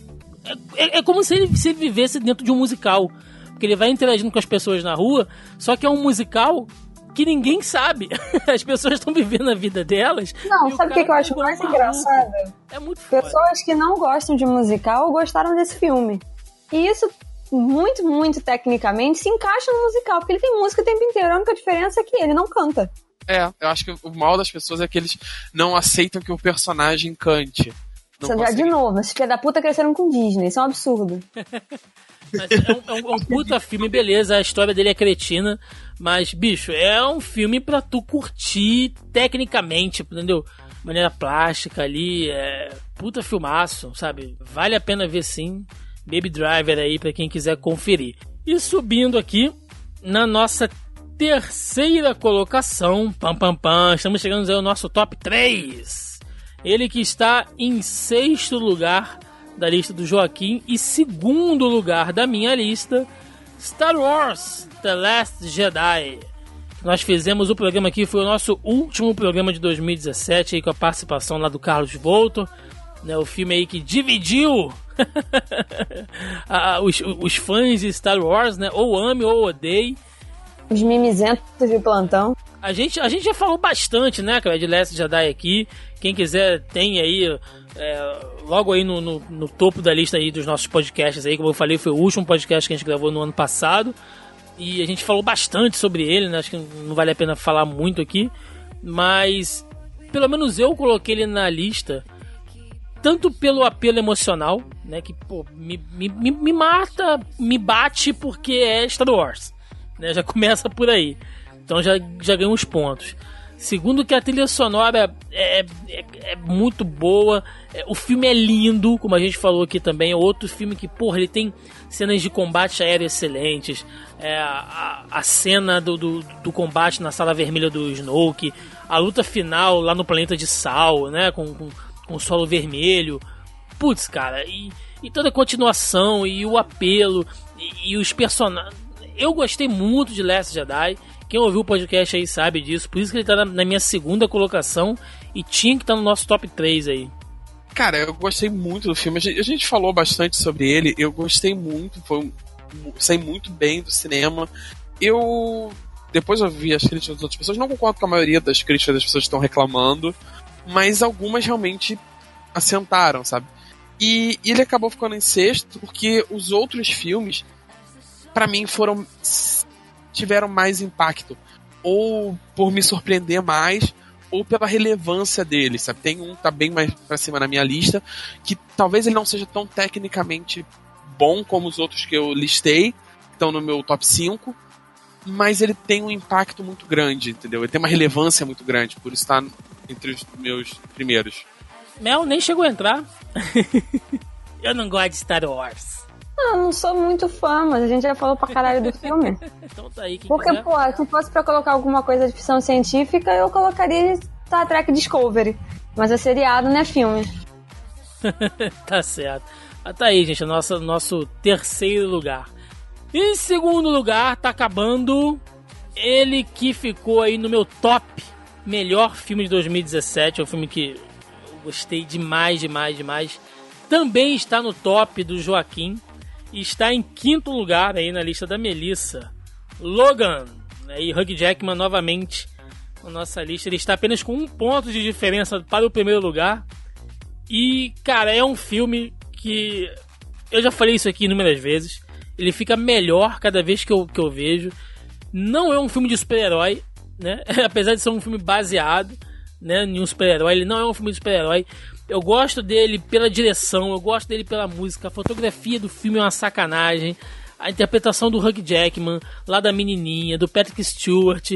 É, é, é como se ele, se ele vivesse dentro de um musical. Porque ele vai interagindo com as pessoas na rua, só que é um musical que ninguém sabe. As pessoas estão vivendo a vida delas. Não, sabe o que, que eu acho mais engraçado? É muito Pessoas foda. que não gostam de musical gostaram desse filme. E isso, muito, muito tecnicamente, se encaixa no musical, porque ele tem música o tempo inteiro. A única diferença é que ele não canta. É, eu acho que o mal das pessoas é que eles não aceitam que o personagem cante. Não já de novo, esses filha da puta cresceram com Disney, isso é um absurdo. é, um, é, um, é um puta filme, beleza, a história dele é cretina, mas, bicho, é um filme pra tu curtir tecnicamente, entendeu? Maneira plástica ali, é puta filmaço, sabe? Vale a pena ver sim. Baby Driver aí para quem quiser conferir. E subindo aqui na nossa terceira colocação, pam pam pam, estamos chegando ao nosso top 3. Ele que está em sexto lugar da lista do Joaquim e segundo lugar da minha lista, Star Wars The Last Jedi. Nós fizemos o programa aqui, foi o nosso último programa de 2017 aí, com a participação lá do Carlos Volto. Né, o filme aí que dividiu os, os, fãs de Star Wars, né? Ou ame ou odeie. Os mimizentos de plantão. A gente, a gente já falou bastante, né, cara, de Last Jedi aqui. Quem quiser tem aí é, logo aí no, no, no, topo da lista aí dos nossos podcasts aí, como eu falei, foi o último podcast que a gente gravou no ano passado. E a gente falou bastante sobre ele, né? Acho que não vale a pena falar muito aqui. Mas pelo menos eu coloquei ele na lista. Tanto pelo apelo emocional, né? Que pô, me, me, me mata, me bate porque é Star Wars. Né, já começa por aí. Então já, já ganhei uns pontos. Segundo que a trilha sonora é, é, é muito boa, é, o filme é lindo, como a gente falou aqui também. É outro filme que, porra, ele tem cenas de combate aéreo excelentes. É, a, a cena do, do, do, combate na sala vermelha do Snoke, a luta final lá no planeta de Sal, né? Com, com, com solo vermelho. Putz, cara, e, e toda a continuação, e o apelo, e, e os personagens. Eu gostei muito de Last Jedi. Quem ouviu o podcast aí sabe disso. Por isso que ele tá na, na minha segunda colocação e tinha que estar tá no nosso top 3 aí. Cara, eu gostei muito do filme. A gente falou bastante sobre ele. Eu gostei muito. Foi saí muito bem do cinema. Eu. Depois eu vi as críticas das outras pessoas. Não concordo com a maioria das críticas das pessoas que estão reclamando. Mas algumas realmente assentaram, sabe? E, ele acabou ficando em sexto porque os outros filmes, para mim, foram tiveram mais impacto. Ou por me surpreender mais, ou pela relevância dele, sabe? Tem um que tá bem mais pra cima na minha lista, que talvez ele não seja tão tecnicamente bom como os outros que eu listei, que estão no meu top 5, mas ele tem um impacto muito grande, entendeu? Ele tem uma relevância muito grande, por estar entre os meus primeiros. Mel nem chegou a entrar. eu não gosto de Star Wars. Não, não sou muito fã, mas a gente já falou pra caralho do filme. então tá aí, Porque, quiser. pô, se fosse pra colocar alguma coisa de ficção científica, eu colocaria Star Trek Discovery. Mas é seriado, né, filme. tá certo. Ah, tá aí, gente, nosso, nosso terceiro lugar. Em segundo lugar, tá acabando ele que ficou aí no meu top melhor filme de 2017. É um filme que eu gostei demais, demais, demais. Também está no top do Joaquim e está em quinto lugar aí na lista da Melissa. Logan né, e Hugh Jackman novamente na nossa lista. Ele está apenas com um ponto de diferença para o primeiro lugar. E, cara, é um filme que eu já falei isso aqui inúmeras vezes. Ele fica melhor cada vez que eu, que eu vejo. Não é um filme de super-herói, né? Apesar de ser um filme baseado né, em um super-herói, ele não é um filme de super-herói. Eu gosto dele pela direção, eu gosto dele pela música, a fotografia do filme é uma sacanagem, a interpretação do Hugh Jackman, lá da menininha, do Patrick Stewart.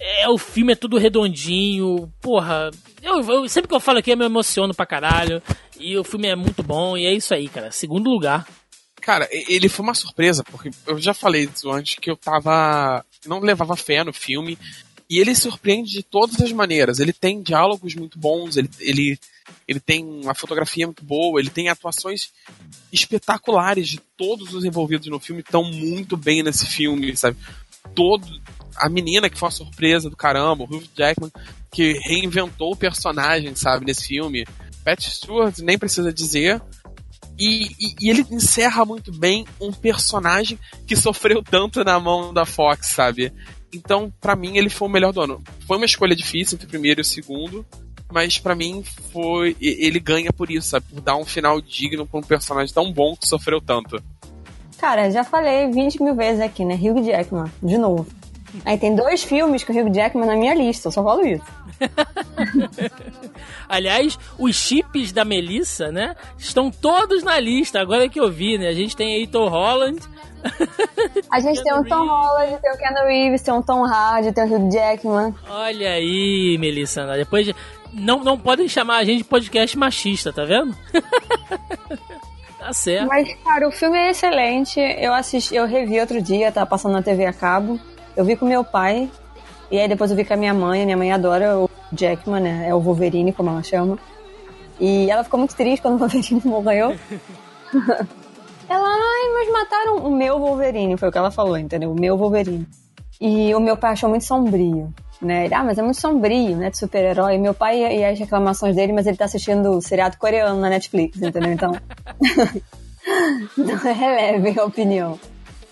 É, o filme é tudo redondinho, porra. Eu, eu, sempre que eu falo aqui eu me emociono pra caralho. E o filme é muito bom, e é isso aí, cara. Segundo lugar. Cara, ele foi uma surpresa, porque eu já falei isso antes que eu tava. não levava fé no filme. E ele surpreende de todas as maneiras. Ele tem diálogos muito bons, ele, ele, ele tem uma fotografia muito boa, ele tem atuações espetaculares de todos os envolvidos no filme, estão muito bem nesse filme, sabe? Todo, a menina que foi uma surpresa do caramba, o Hugh Jackman, que reinventou o personagem, sabe, nesse filme. Pat Stewart, nem precisa dizer. E, e, e, ele encerra muito bem um personagem que sofreu tanto na mão da Fox, sabe? Então, para mim, ele foi o melhor do ano. Foi uma escolha difícil entre o primeiro e o segundo, mas para mim foi. Ele ganha por isso, sabe? Por dar um final digno pra um personagem tão bom que sofreu tanto. Cara, já falei 20 mil vezes aqui, né? Hugh Jackman, de novo. Aí tem dois filmes com o Hugh Jackman na minha lista, eu só falo isso. Aliás, os chips da Melissa, né? Estão todos na lista, agora que eu vi, né? A gente tem aí Tom Holland, a gente tem o Tom Holland, tem o Keanu Reeves, tem o Tom Hardy, tem o Hugh Jackman. Olha aí, Melissa. Depois de... não, não podem chamar a gente de podcast machista, tá vendo? tá certo. Mas, cara, o filme é excelente. Eu assisti, eu revi outro dia, tá passando na TV a cabo. Eu vi com meu pai. E aí depois eu vi com a minha mãe. Minha mãe adora o Jackman, né? É o Wolverine, como ela chama. E ela ficou muito triste quando o Wolverine morreu. Ela, ai, mas mataram o meu Wolverine, foi o que ela falou, entendeu? O meu Wolverine. E o meu pai achou muito sombrio, né? Ele, ah, mas é muito sombrio, né? De super-herói. Meu pai e as reclamações dele, mas ele tá assistindo o seriado coreano na Netflix, entendeu? Então. Não é releve a opinião.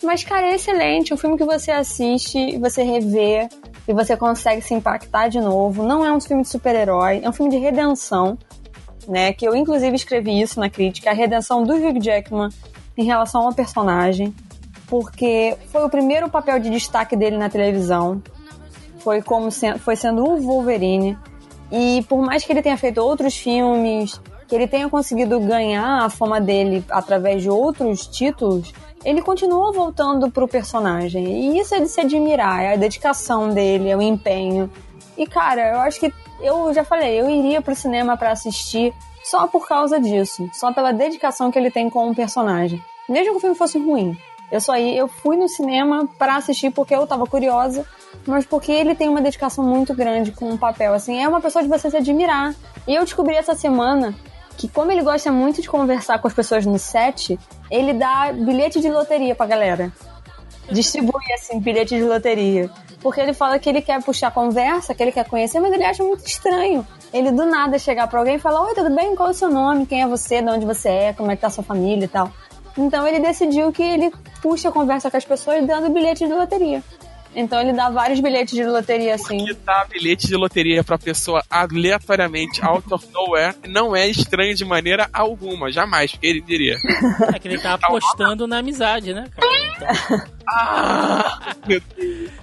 Mas, cara, é excelente. Um filme que você assiste, você revê e você consegue se impactar de novo. Não é um filme de super-herói, é um filme de redenção, né? Que eu, inclusive, escrevi isso na crítica. A redenção do Hugh Jackman em relação ao personagem, porque foi o primeiro papel de destaque dele na televisão. Foi como se, foi sendo o Wolverine. E por mais que ele tenha feito outros filmes, que ele tenha conseguido ganhar a fama dele através de outros títulos, ele continua voltando pro personagem. E isso é de se admirar, é a dedicação dele, é o empenho. E cara, eu acho que eu já falei, eu iria pro cinema para assistir só por causa disso, só pela dedicação que ele tem com o personagem. Mesmo que o filme fosse ruim, eu só ia, eu fui no cinema para assistir porque eu tava curiosa, mas porque ele tem uma dedicação muito grande com o papel, assim, é uma pessoa de você se admirar. E eu descobri essa semana que como ele gosta muito de conversar com as pessoas no set, ele dá bilhete de loteria pra galera. Distribui, assim, bilhete de loteria. Porque ele fala que ele quer puxar conversa, que ele quer conhecer, mas ele acha muito estranho ele do nada chegar pra alguém e falar: Oi, tudo bem? Qual é o seu nome? Quem é você? De onde você é? Como é que tá a sua família e tal. Então ele decidiu que ele puxa a conversa com as pessoas dando bilhete de loteria. Então ele dá vários bilhetes de loteria assim. Porque dá bilhete de loteria pra pessoa aleatoriamente, out of nowhere, não é estranho de maneira alguma, jamais, ele diria. É que ele tá apostando na amizade, né, cara? Então... ah.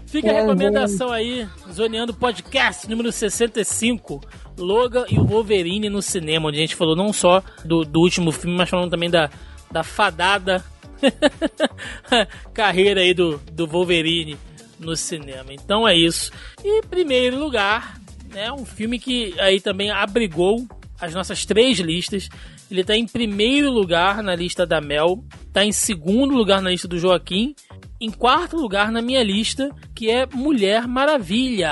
Fica a recomendação aí, Zoneando Podcast número 65. Logan e o Wolverine no cinema, onde a gente falou não só do, do último filme, mas falando também da, da fadada carreira aí do, do Wolverine no cinema. Então é isso. E primeiro lugar, né, um filme que aí também abrigou as nossas três listas. Ele está em primeiro lugar na lista da Mel, está em segundo lugar na lista do Joaquim em quarto lugar na minha lista, que é Mulher Maravilha.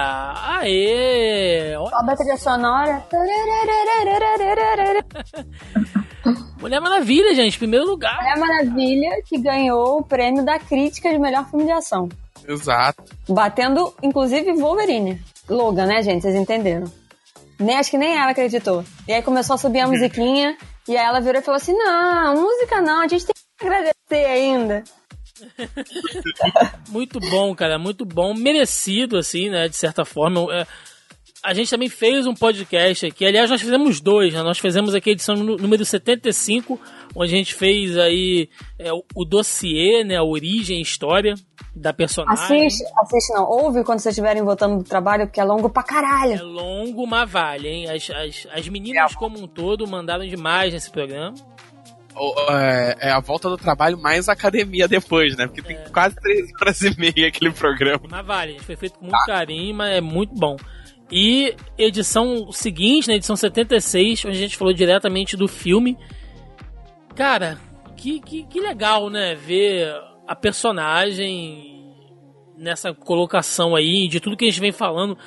Aê! Sobe a trilha sonora. Mulher Maravilha, gente, primeiro lugar. Mulher Maravilha, que ganhou o prêmio da crítica de melhor filme de ação. Exato. Batendo, inclusive, Wolverine. Logan, né, gente? Vocês entenderam. Nem, acho que nem ela acreditou. E aí começou a subir a musiquinha, e aí ela virou e falou assim: Não, música não, a gente tem que agradecer ainda. muito bom, cara, muito bom. Merecido, assim, né? De certa forma. É, a gente também fez um podcast aqui. Aliás, nós fizemos dois, né? Nós fizemos aqui a edição número 75, onde a gente fez aí é, o, o dossiê, né? A origem e história da personagem. Assiste, assiste não. Ouve quando vocês estiverem voltando do trabalho, porque é longo pra caralho. É longo, mas vale, hein? As, as, as meninas É. como um todo mandaram demais nesse programa. É, é a volta do trabalho mais academia depois, né? Porque tem quase três horas e meia aquele programa. Mas vale, gente. Foi feito com muito carinho, mas é muito bom. E edição seguinte, na edição 76, onde a gente falou diretamente do filme. Cara, que, que, que legal, né? Ver a personagem nessa colocação aí, de tudo que a gente vem falando,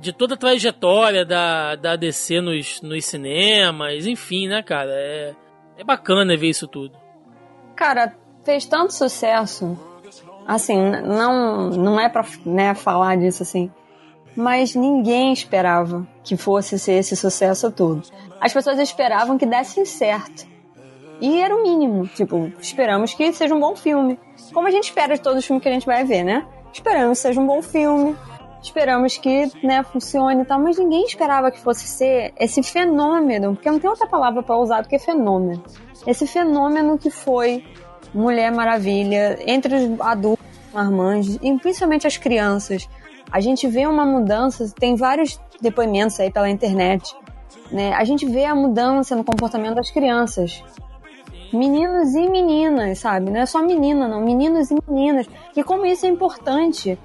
de toda a trajetória da, da DC nos, nos cinemas, enfim, né, cara? É, é bacana ver isso tudo. Cara, fez tanto sucesso. Assim, não, não é pra né, falar disso assim. Mas ninguém esperava que fosse ser esse sucesso todo. As pessoas esperavam que desse certo. E era o mínimo. Tipo, esperamos que seja um bom filme. Como a gente espera de todos os filmes que a gente vai ver, né? Esperamos que seja um bom filme. Esperamos que né, funcione e tal. Mas ninguém esperava que fosse ser esse fenômeno. Porque não tem outra palavra pra usar do que fenômeno. Esse fenômeno que foi Mulher Maravilha entre os adultos, marmanjos e principalmente as crianças. A gente vê uma mudança, tem vários depoimentos aí pela internet, né? A gente vê a mudança no comportamento das crianças. Meninos e meninas, sabe? Não é só menina, não. Meninos e meninas. E como isso é importante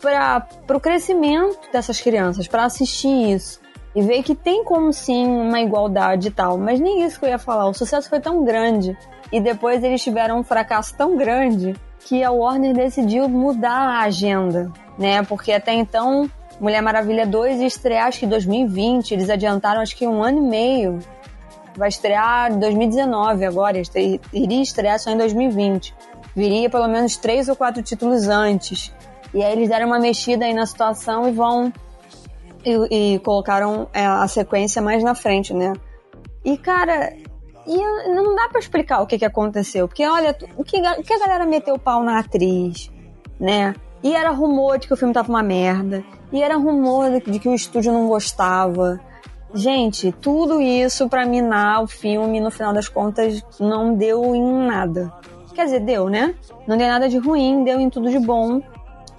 para o crescimento dessas crianças, para assistir isso. E ver que tem como sim uma igualdade e tal. Mas nem isso que eu ia falar. O sucesso foi tão grande. E depois eles tiveram um fracasso tão grande que a Warner decidiu mudar a agenda, né? Porque até então, Mulher Maravilha 2 ia estrear acho que em 2020. Eles adiantaram acho que um ano e meio. Vai estrear em 2019 agora. Iria estrear só em 2020. Viria pelo menos três ou quatro títulos antes. E aí eles deram uma mexida aí na situação e vão e, e colocaram é, a sequência mais na frente, né? E cara, e não dá pra explicar o que, que aconteceu, porque olha, o que, o que a galera meteu o pau na atriz, né? E era rumor de que o filme tava uma merda, e era rumor de, que o estúdio não gostava. Gente, tudo isso pra minar o filme, no final das contas, não deu em nada. Quer dizer, deu, né? Não deu nada de ruim, deu em tudo de bom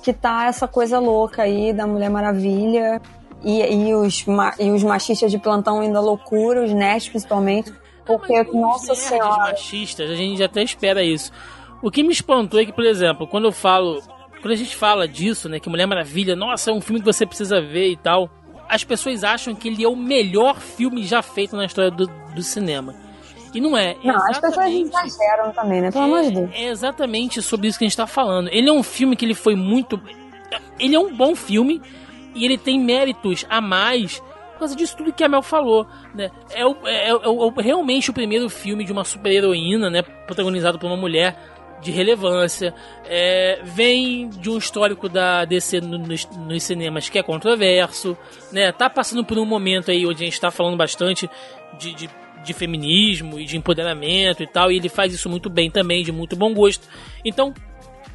que tá essa coisa louca aí da Mulher Maravilha e, e, os, e os machistas de plantão indo à loucura, os nerds principalmente. Porque, Mas os nossa senhora. machistas, a gente até espera isso. O que me espantou é que, por exemplo, quando eu falo. Quando a gente fala disso, né? Que Mulher Maravilha, nossa, é um filme que você precisa ver e tal. As pessoas acham que ele é o melhor filme já feito na história do, do cinema. E não é. Não, as pessoas exageram também, né? Pelo amor de Deus. é, é exatamente sobre isso que a gente tá falando. Ele é um filme que ele foi muito. Ele é um bom filme e ele tem méritos a mais por causa disso tudo que a Mel falou. Né? É, o, é, é o- realmente o primeiro filme de uma super-heroína, né? Protagonizado por uma mulher de relevância. É, vem de um histórico da DC no- nos, nos cinemas que é controverso. Né? Tá passando por um momento aí onde a gente tá falando bastante de- de de feminismo e de empoderamento e tal, e ele faz isso muito bem também, de muito bom gosto. Então,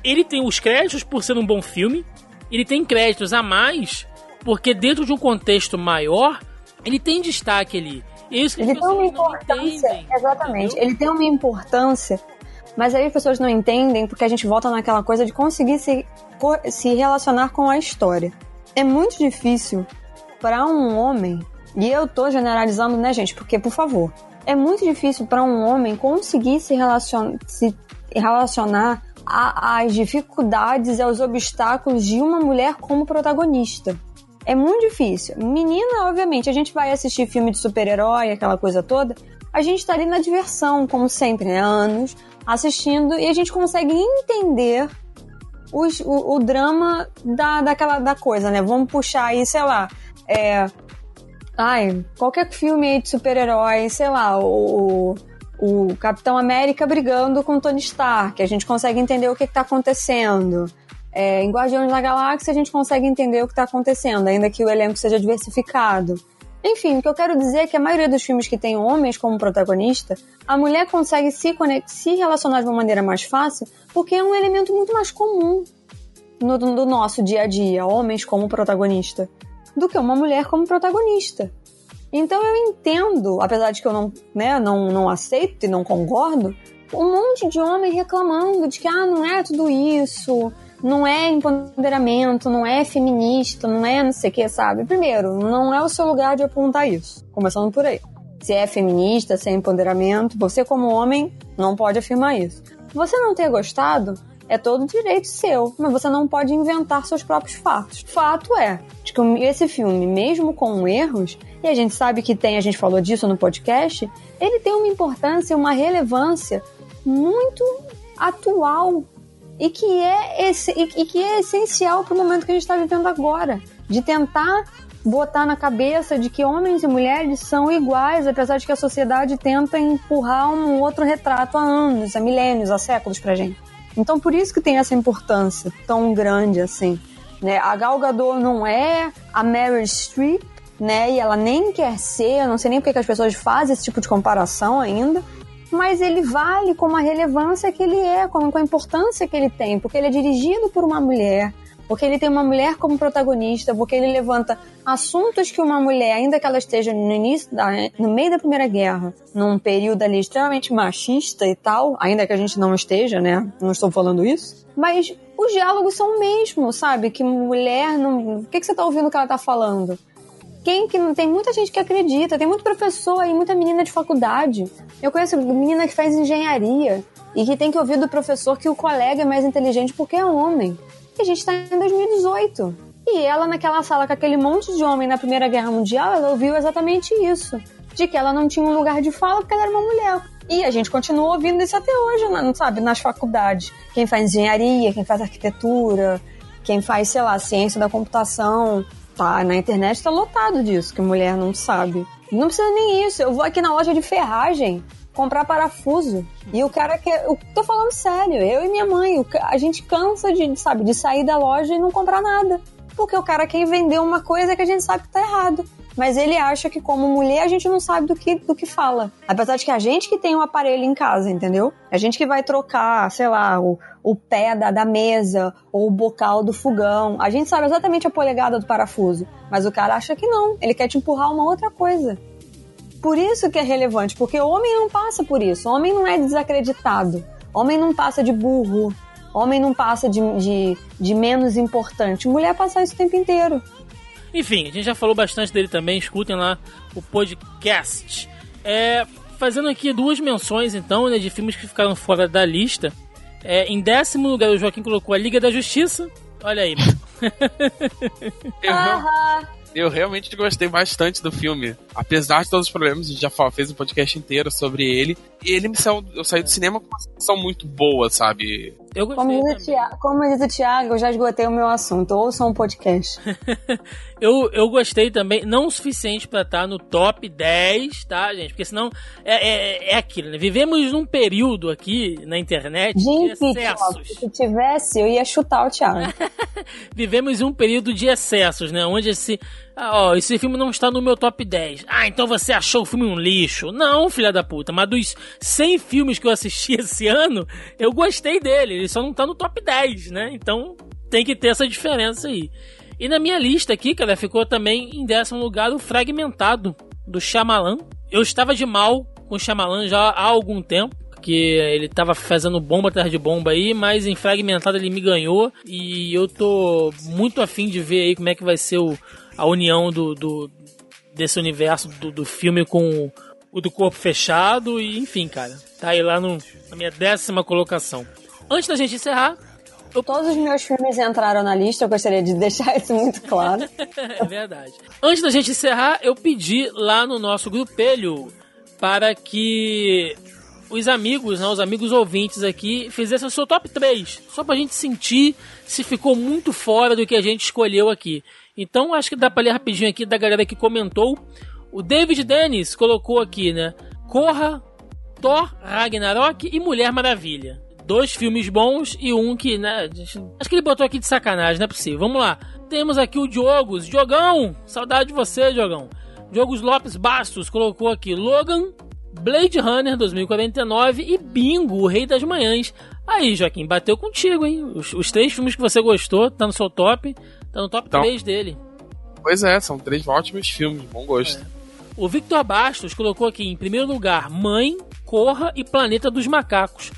ele tem os créditos por ser um bom filme, ele tem créditos a mais, porque dentro de um contexto maior, ele tem destaque ali. É isso Ele tem uma importância, entendem, exatamente. entendeu? Ele tem uma importância, mas aí as pessoas não entendem porque a gente volta naquela coisa de conseguir se, se relacionar com a história. É muito difícil para um homem, e eu tô generalizando, né, gente? Porque, por favor, é muito difícil para um homem conseguir se, relacion, se relacionar às dificuldades e aos obstáculos de uma mulher como protagonista. É muito difícil. Menina, obviamente, a gente vai assistir filme de super-herói, aquela coisa toda. A gente tá ali na diversão, como sempre, né? Anos assistindo e a gente consegue entender os- o, o drama da, daquela da coisa, né? Vamos puxar aí, sei lá, é, ai, qualquer filme aí de super-herói, sei lá, o, o Capitão América brigando com Tony Stark, a gente consegue entender o que, que tá acontecendo. É, em Guardiões da Galáxia a gente consegue entender o que tá acontecendo, ainda que o elenco seja diversificado. Enfim, o que eu quero dizer é que a maioria dos filmes que tem homens como protagonista, a mulher consegue se, se relacionar de uma maneira mais fácil, porque é um elemento muito mais comum no, nosso dia a dia, homens como protagonista. do que uma mulher como protagonista. Então eu entendo, apesar de que eu não, né, não, não aceito e não concordo, um monte de homem reclamando de que ah, não é tudo isso, não é empoderamento, não é feminista, não é não sei o que, sabe? Primeiro, não é o seu lugar de apontar isso, começando por aí. Se é feminista, se é empoderamento, você como homem não pode afirmar isso. Você não ter gostado é todo direito seu, mas você não pode inventar seus próprios fatos. Fato é de que esse filme, mesmo com erros, e a gente sabe que tem, a gente falou disso no podcast, ele tem uma importância, uma relevância muito atual e que é, esse, e, que é essencial para o momento que a gente está vivendo agora, de tentar botar na cabeça de que homens e mulheres são iguais, apesar de que a sociedade tenta empurrar um outro retrato há anos, há milênios, há séculos pra gente. Então por isso que tem essa importância tão grande assim. Né? A Gal Gadot não é a Meryl Streep, né? E ela nem quer ser, eu não sei nem porque que as pessoas fazem esse tipo de comparação ainda, mas ele vale com a relevância que ele é, com a importância que ele tem, porque ele é dirigido por uma mulher, porque ele tem uma mulher como protagonista, porque ele levanta assuntos que uma mulher, ainda que ela esteja no início, da, no meio da Primeira Guerra, num período ali extremamente machista e tal, ainda que a gente não esteja, né? Não estou falando isso. Mas os diálogos são o mesmo, sabe? Que mulher não. O que, que você está ouvindo que ela está falando? Quem que não tem muita gente que acredita, tem muito professor aí, muita menina de faculdade. Eu conheço menina que faz engenharia e que tem que ouvir do professor que o colega é mais inteligente porque é homem. E a gente está em 2018. E ela, naquela sala com aquele monte de homem na Primeira Guerra Mundial, ela ouviu exatamente isso. De que ela não tinha um lugar de fala porque ela era uma mulher. E a gente continua ouvindo isso até hoje, não sabe? Nas faculdades. Quem faz engenharia, quem faz arquitetura, quem faz, sei lá, ciência da computação. Tá, na internet tá lotado disso, que mulher não sabe. Não precisa nem isso. Eu vou aqui na loja de ferragem comprar parafuso. E o cara quer. Eu tô falando sério, eu e minha mãe, a gente cansa de, sabe, de sair da loja e não comprar nada. Porque o cara quer vender uma coisa que a gente sabe que tá errado. Mas ele acha que, como mulher, a gente não sabe do que, do que fala. Apesar de que a gente que tem um aparelho em casa, entendeu? A gente que vai trocar, sei lá, o, o pé da, da mesa ou o bocal do fogão. A gente sabe exatamente a polegada do parafuso. Mas o cara acha que não. Ele quer te empurrar uma outra coisa. Por isso que é relevante, porque o homem não passa por isso. Homem não é desacreditado. Homem não passa de burro. Homem não passa de, de, de menos importante. Mulher passa isso o tempo inteiro. Enfim, a gente já falou bastante dele também. Escutem lá o podcast. É, fazendo aqui duas menções, então, né, de filmes que ficaram fora da lista. É, em décimo lugar, o Joaquim colocou a Liga da Justiça. Olha aí, mano. Eu realmente gostei bastante do filme. Apesar de todos os problemas, a gente já fez um podcast inteiro sobre ele. E ele me saiu, eu saí do cinema com uma sensação muito boa, sabe? Eu gostei. Como diz, o Thiago, como diz o Thiago, eu já esgotei o meu assunto. Ouça um podcast. eu, eu gostei também, não o suficiente para estar tá no top 10, tá, gente? Porque senão é, é, é aquilo, né? Vivemos num período aqui na internet gente, de excessos. se tivesse, eu ia chutar o Thiago. Vivemos um período de excessos, né? Onde esse. Ah, ó, esse filme não está no meu top 10. Ah, então você achou o filme um lixo. Não, filha da puta. Mas dos 100 filmes que eu assisti esse ano, eu gostei dele. Ele só não tá no top 10, né? Então tem que ter essa diferença aí. E na minha lista aqui, cara, ficou também em décimo lugar o Fragmentado, do Shyamalan. Eu estava de mal com o Shyamalan já há algum tempo que ele tava fazendo bomba atrás de bomba aí, mas em fragmentado ele me ganhou e eu tô muito afim de ver aí como é que vai ser o, a união do, do desse universo do, do filme com o do corpo fechado e enfim, cara, tá aí lá no, na minha décima colocação. Antes da gente encerrar, eu... Todos os meus filmes entraram na lista, eu gostaria de deixar isso muito claro. é verdade. Antes da gente encerrar, eu pedi lá no nosso grupelho para que os amigos, né, os amigos ouvintes aqui, fizessem o seu top 3, só pra gente sentir se ficou muito fora do que a gente escolheu aqui. Então acho que dá pra ler rapidinho aqui da galera que comentou. O David Dennis colocou aqui, né? Corra, Thor, Ragnarok e Mulher Maravilha. Dois filmes bons e um que, né? Acho que ele botou aqui de sacanagem, não é possível. Vamos lá. Temos aqui o Diogos. Diogão! Saudade de você, Diogão. Diogos Lopes Bastos colocou aqui Logan, Blade Runner 2049 e Bingo, o Rei das Manhãs. Aí, Joaquim, bateu contigo, hein? Os, os três filmes que você gostou, tá no seu top, tá no top então, 3 dele. Pois é, são três ótimos filmes, bom gosto. O Victor Bastos colocou aqui em primeiro lugar Mãe, Corra e Planeta dos Macacos.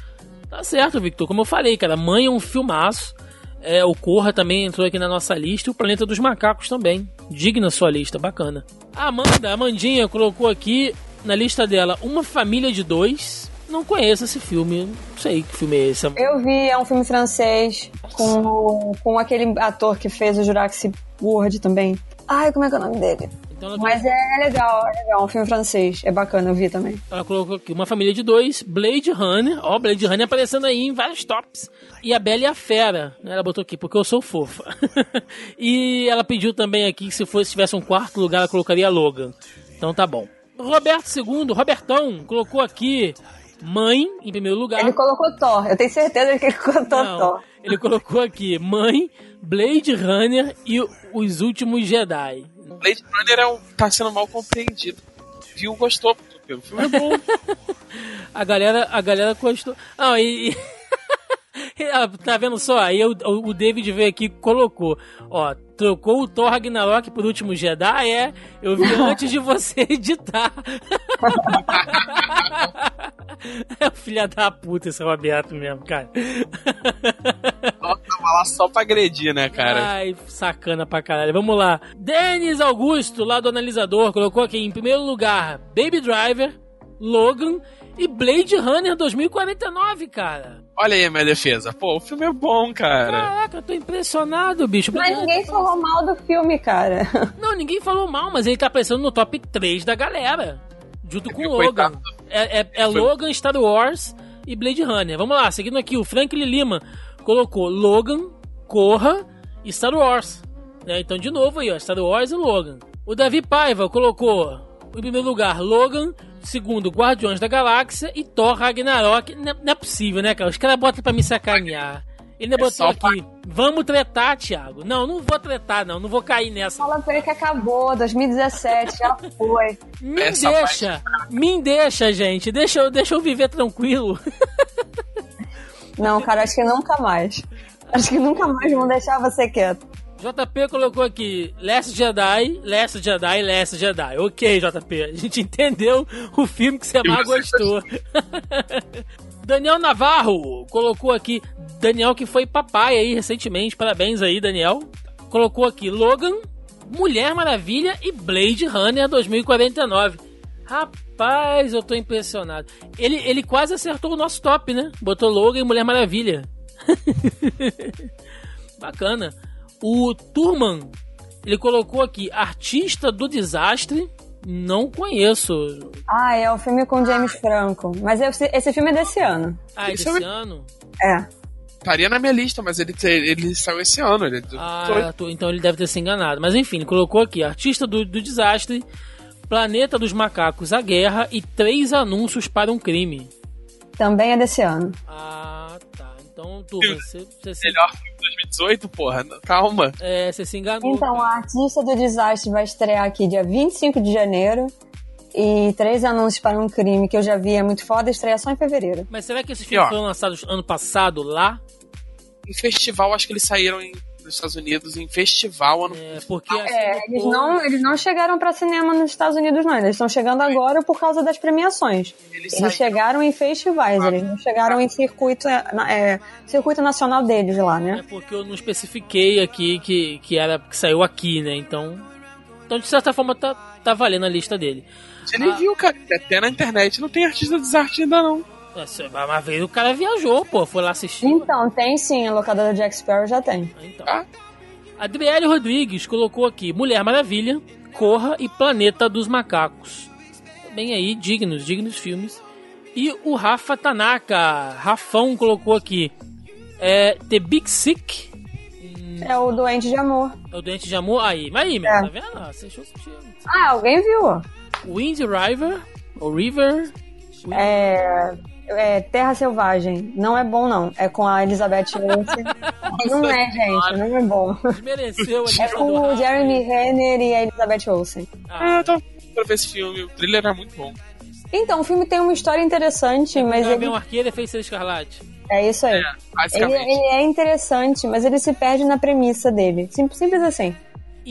Tá certo, Victor. Como eu falei, cara, Mãe é um filmaço. É, o Corra também entrou aqui na nossa lista e o Planeta dos Macacos também. Digna sua lista, bacana. A Amanda, a Amandinha, colocou aqui na lista dela Uma Família de Dois. Não conheço esse filme, não sei que filme é esse. Eu vi, é um filme francês com, com aquele ator que fez o Jurassic World também. Ai, como é que é o nome dele? Então Mas é, é legal, é legal, é um filme francês. É bacana, eu vi também. ela colocou aqui Uma Família de Dois, Blade Runner. Ó, Blade Runner aparecendo aí em vários tops. E a Bela e a Fera. né? Ela botou aqui, porque eu sou fofa. e ela pediu também aqui que se fosse tivesse um quarto lugar, ela colocaria Logan. Então tá bom. Roberto II, Robertão, colocou aqui Mãe em primeiro lugar. Ele colocou Thor, eu tenho certeza que ele colocou. Não, Thor. ele colocou aqui Mãe, Blade Runner e Os Últimos Jedi. Blade Runner é um, tá sendo mal compreendido. Viu, gostou. O filme é bom. A galera, a galera gostou. Ah, e. e- tá vendo só? Aí o, o David veio aqui e colocou. Ó, trocou o Thor Ragnarok por último Jedi, é? Eu vi antes de você editar. é o filho da puta esse Roberto mesmo, cara. Tava lá só pra agredir, né, cara? Ai, sacana pra caralho. Vamos lá. Denis Augusto, lá do analisador, colocou aqui em primeiro lugar Baby Driver, Logan e Blade Runner 2049, cara. Olha aí a minha defesa. Pô, o filme é bom, cara. Caraca, eu tô impressionado, bicho. Mas ninguém falou mal do filme, cara. Não, ninguém falou mal, mas ele tá aparecendo no top 3 da galera. Junto com o Coitado. Logan. É, é- é Foi- Logan, Star Wars e Blade Runner. Vamos lá, seguindo aqui, o Franklin Lima colocou Logan, Corra e Star Wars. Né, Então, de novo aí, ó, Star Wars e Logan. O Davi Paiva colocou, em primeiro lugar, Logan, segundo, Guardiões da Galáxia e Thor Ragnarok. Não é, não é possível, né, cara? Os caras botam pra me sacanear. Ele É botou só pra- aqui, vamos tretar, Thiago. Não, não vou tretar, não. Não vou cair nessa. Fala pra ele que acabou, 2017, já foi. Me Essa deixa, me deixa, gente. Deixa eu, deixa eu viver tranquilo. Não, cara, acho que nunca mais. Acho que nunca mais vão deixar você quieto. JP colocou aqui Last Jedi, Last Jedi, Last Jedi. Ok, JP, a gente entendeu o filme que você mais gostou. Daniel Navarro colocou aqui, Daniel que foi papai aí recentemente, parabéns aí, Daniel. Colocou aqui Logan, Mulher Maravilha e Blade Runner 2049. Rapaz, eu tô impressionado. Ele, ele quase acertou o nosso top, né? Botou Logan e Mulher Maravilha. Bacana. O Turman, ele colocou aqui Artista do Desastre. Não conheço. Ah, é o filme com James Franco. Mas esse, esse filme é desse ano. Ah, Esse desse é o- ano? É. Estaria na minha lista, mas ele, ele saiu esse ano. Ele Ah, tô- então ele deve ter se enganado. Mas enfim, ele colocou aqui Artista do, do Desastre, Planeta dos Macacos, A Guerra e Três Anúncios para um Crime. Também é desse ano. Ah. Então, Turman, você, você, se, melhor filme de 2018, porra. Calma. é, você se enganou. Então, a Artista do Desastre vai estrear aqui dia 25 de janeiro. E três anúncios para um crime que eu já vi é muito foda, estreia só em fevereiro. Mas será que esses filmes foram lançados ano passado lá? Em festival, acho que eles saíram em, nos Estados Unidos em festival ano É, porque assim, É, eles não, eles não chegaram para cinema nos Estados Unidos, não. Eles estão chegando agora por causa das premiações. Eles Eles chegaram em festivais, eles não chegaram em circuito, é, é, circuito nacional deles lá, É né? porque eu não especifiquei aqui que, que era que saiu aqui, né? Então, então de certa forma tá, tá valendo a lista dele. Você nem Ah. viu, cara. Até na internet não tem artista de desarte ainda, não. Se- Uma vez o cara viajou, pô, foi lá assistir. Então, tem sim, a locadora Jack Sparrow já tem. Então. Ah. Adriele Rodrigues colocou aqui Mulher Maravilha, Corra e Planeta dos Macacos. Bem aí, dignos, dignos filmes. E o Rafa Tanaka, Rafão colocou aqui é, The Big Sick, É o Doente de Amor. é o Doente de Amor. Aí, mas aí, meu, É. tá vendo? Ah, Você achou que. Ah, alguém viu? Wind River, ou River, É, é Terra Selvagem. Não é bom, não. É com a Elizabeth Olsen. não é, gente, não é bom. desmereceu a É com o. Jeremy Renner e a Elizabeth Olsen. Ah, Ah, tô pra ver esse filme. O thriller é muito bom. Então, o filme tem uma história interessante, mas ele... Gavião Arqueiro e Feiticeiro Escarlate. É isso aí. É, Ele, ele é interessante, mas ele se perde na premissa dele. Sim- Simples assim.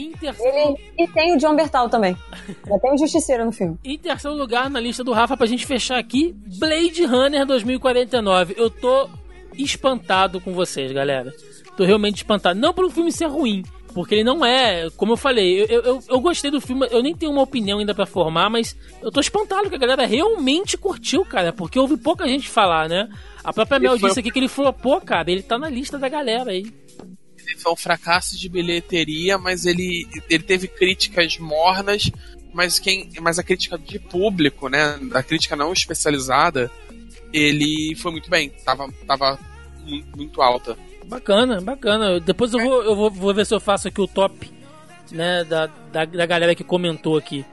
Em terceiro, Ele, e tem o John Bertal também. Já tem o Justiceiro no filme. em terceiro lugar na lista do Rafa, pra gente fechar aqui, Blade Runner 2049. Eu tô espantado com vocês, galera. Tô realmente espantado. Não pelo filme ser ruim, porque ele não é, como eu falei, eu, eu, eu gostei do filme, eu nem tenho uma opinião ainda pra formar, mas eu tô espantado que a galera realmente curtiu, cara, porque eu ouvi pouca gente falar, né? A própria Mel disse aqui que ele flopou, cara, ele tá na lista da galera aí. Foi um fracasso de bilheteria, mas ele, ele teve críticas mornas, mas quem, mas a crítica de público, né, da crítica não especializada, ele foi muito bem, tava, tava muito, muito alta. Bacana, bacana. Depois eu vou, eu vou, vou ver se eu faço aqui o top, né, da, da, da galera que comentou aqui.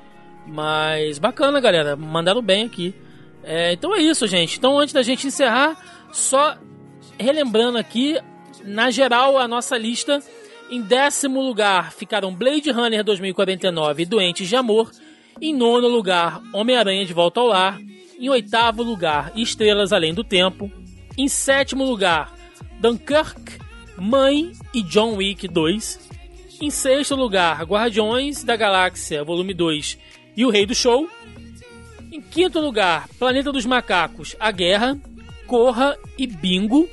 Mas bacana, galera. Mandaram bem aqui. É, então é isso, gente. Então antes da gente encerrar, só relembrando aqui, na geral, a nossa lista. Em décimo lugar ficaram Blade Runner 2049 e Doentes de Amor. Em nono lugar, Homem-Aranha de Volta ao Lar. Em oitavo lugar, Estrelas Além do Tempo. Em sétimo lugar, Dunkirk, Mãe e John Wick 2. Em sexto lugar, Guardiões da Galáxia Volume 2 e O Rei do Show. Em quinto lugar, Planeta dos Macacos, A Guerra, Corra e Bingo.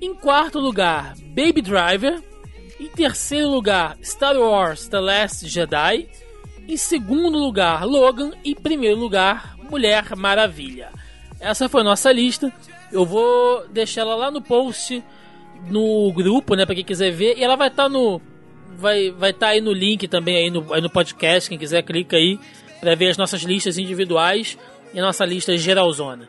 Em quarto lugar, Baby Driver. Em terceiro lugar, Star Wars The Last Jedi. Em segundo lugar, Logan. E em primeiro lugar, Mulher Maravilha. Essa foi nossa lista. Eu vou deixar ela lá no post no grupo, né, para quem quiser ver. E ela vai estar no vai vai estar aí no link também aí no, aí no podcast, quem quiser clica aí para ver as nossas listas individuais e a nossa lista geralzona.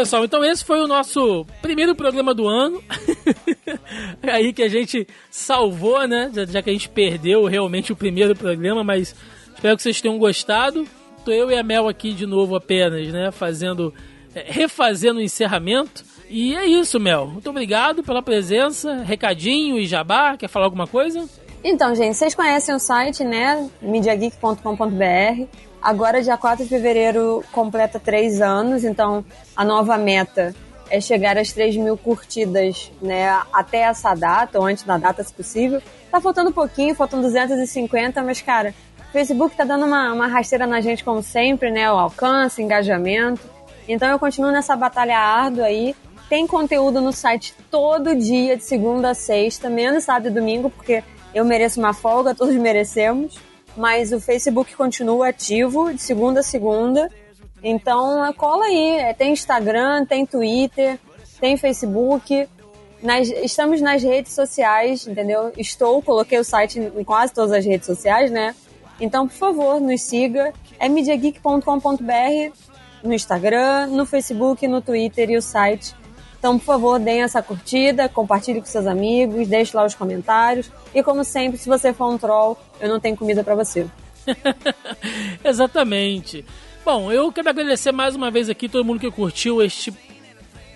pessoal, então esse foi o nosso primeiro programa do ano. Aí que a gente salvou, né? Já, que a gente perdeu realmente o primeiro programa, mas espero que vocês tenham gostado. Tô eu e a Mel aqui de novo apenas, né? Fazendo, é, refazendo o encerramento. E é isso, Mel. Muito obrigado pela presença. Recadinho e jabá. Quer falar alguma coisa? Então, gente, vocês conhecem o site, né? MediaGeek.com.br. Agora, dia 4 de fevereiro, completa três anos, então a nova meta é chegar às 3 mil curtidas, né? Até essa data, ou antes da data, se possível. Tá faltando um pouquinho, faltam 250, mas, cara, o Facebook tá dando uma, uma rasteira na gente, como sempre, né? O alcance, engajamento. Então eu continuo nessa batalha árdua aí. Tem conteúdo no site todo dia, de segunda a sexta, menos sábado e domingo, porque eu mereço uma folga, todos merecemos. Mas o Facebook continua ativo, de segunda a segunda. Então cola aí. É, Tem Instagram, tem Twitter, tem Facebook. Nas- estamos nas redes sociais, entendeu? Estou, coloquei o site em quase todas as redes sociais, né? Então, por favor, nos siga. É mediageek.com.br no Instagram, no Facebook, no Twitter e o site. Então, por favor, deem essa curtida, compartilhe com seus amigos, deixe lá os comentários. E como sempre, se você for um troll, eu não tenho comida pra você. Exatamente. Bom, eu quero agradecer mais uma vez aqui todo mundo que curtiu este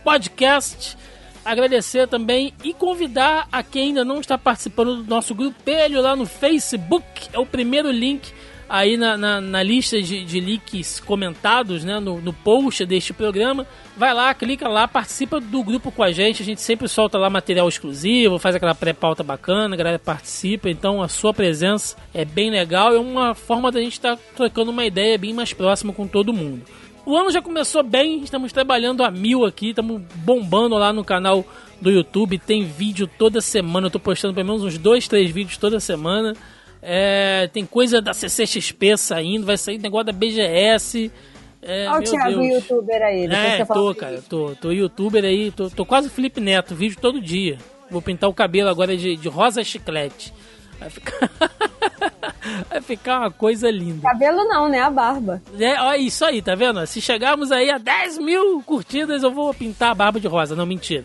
podcast. Agradecer também e convidar a quem ainda não está participando do nosso grupelho lá no Facebook. É o primeiro link aí na, na, na lista de, de links comentados, né, no, no post deste programa. Vai lá, clica lá, participa do grupo com a gente. A gente sempre solta lá material exclusivo, faz aquela pré-pauta bacana, a galera participa. Então a sua presença é bem legal. É uma forma da gente estar trocando uma ideia bem mais próxima com todo mundo. O ano já começou bem, estamos trabalhando a mil aqui, estamos bombando lá no canal do YouTube. Tem vídeo toda semana, eu tô postando pelo menos uns dois, três vídeos toda semana. É, tem coisa da CCXP saindo, vai sair negócio da BGS. É, Olha o Thiago, Deus. youtuber aí. É, tô, cara, tô, tô youtuber aí, tô, tô quase Felipe Neto, vídeo todo dia. Vou pintar o cabelo agora de, de rosa chiclete. Vai ficar. Vai ficar uma coisa linda. Cabelo não, né? A barba. É, ó, isso aí, tá vendo? Se chegarmos aí a 10 mil curtidas, eu vou pintar a barba de rosa. Não, mentira.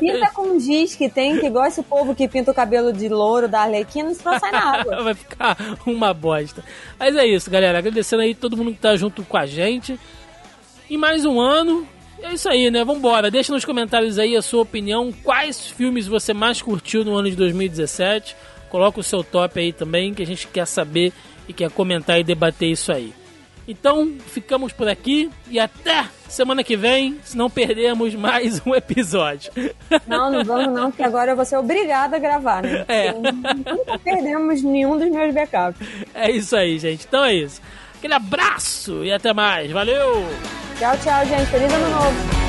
Pinta com giz que tem, que igual esse povo que pinta o cabelo de louro da Arlequina, senão sai na água. Vai ficar uma bosta. Mas é isso, galera. Agradecendo aí todo mundo que tá junto com a gente. E mais um ano. É isso aí, né? Vambora. Deixa nos comentários aí a sua opinião. Quais filmes você mais curtiu no ano de 2017? Coloca o seu top aí também, que a gente quer saber e quer comentar e debater isso aí. Então, ficamos por aqui e até semana que vem, se não perdermos mais um episódio. Não, não vamos não, porque agora eu vou ser obrigada a gravar, né? É. Porque Nunca perdemos nenhum dos meus backups. É isso aí, gente. Então é isso. Aquele abraço e até mais. Valeu! Tchau, tchau, gente. Feliz ano novo.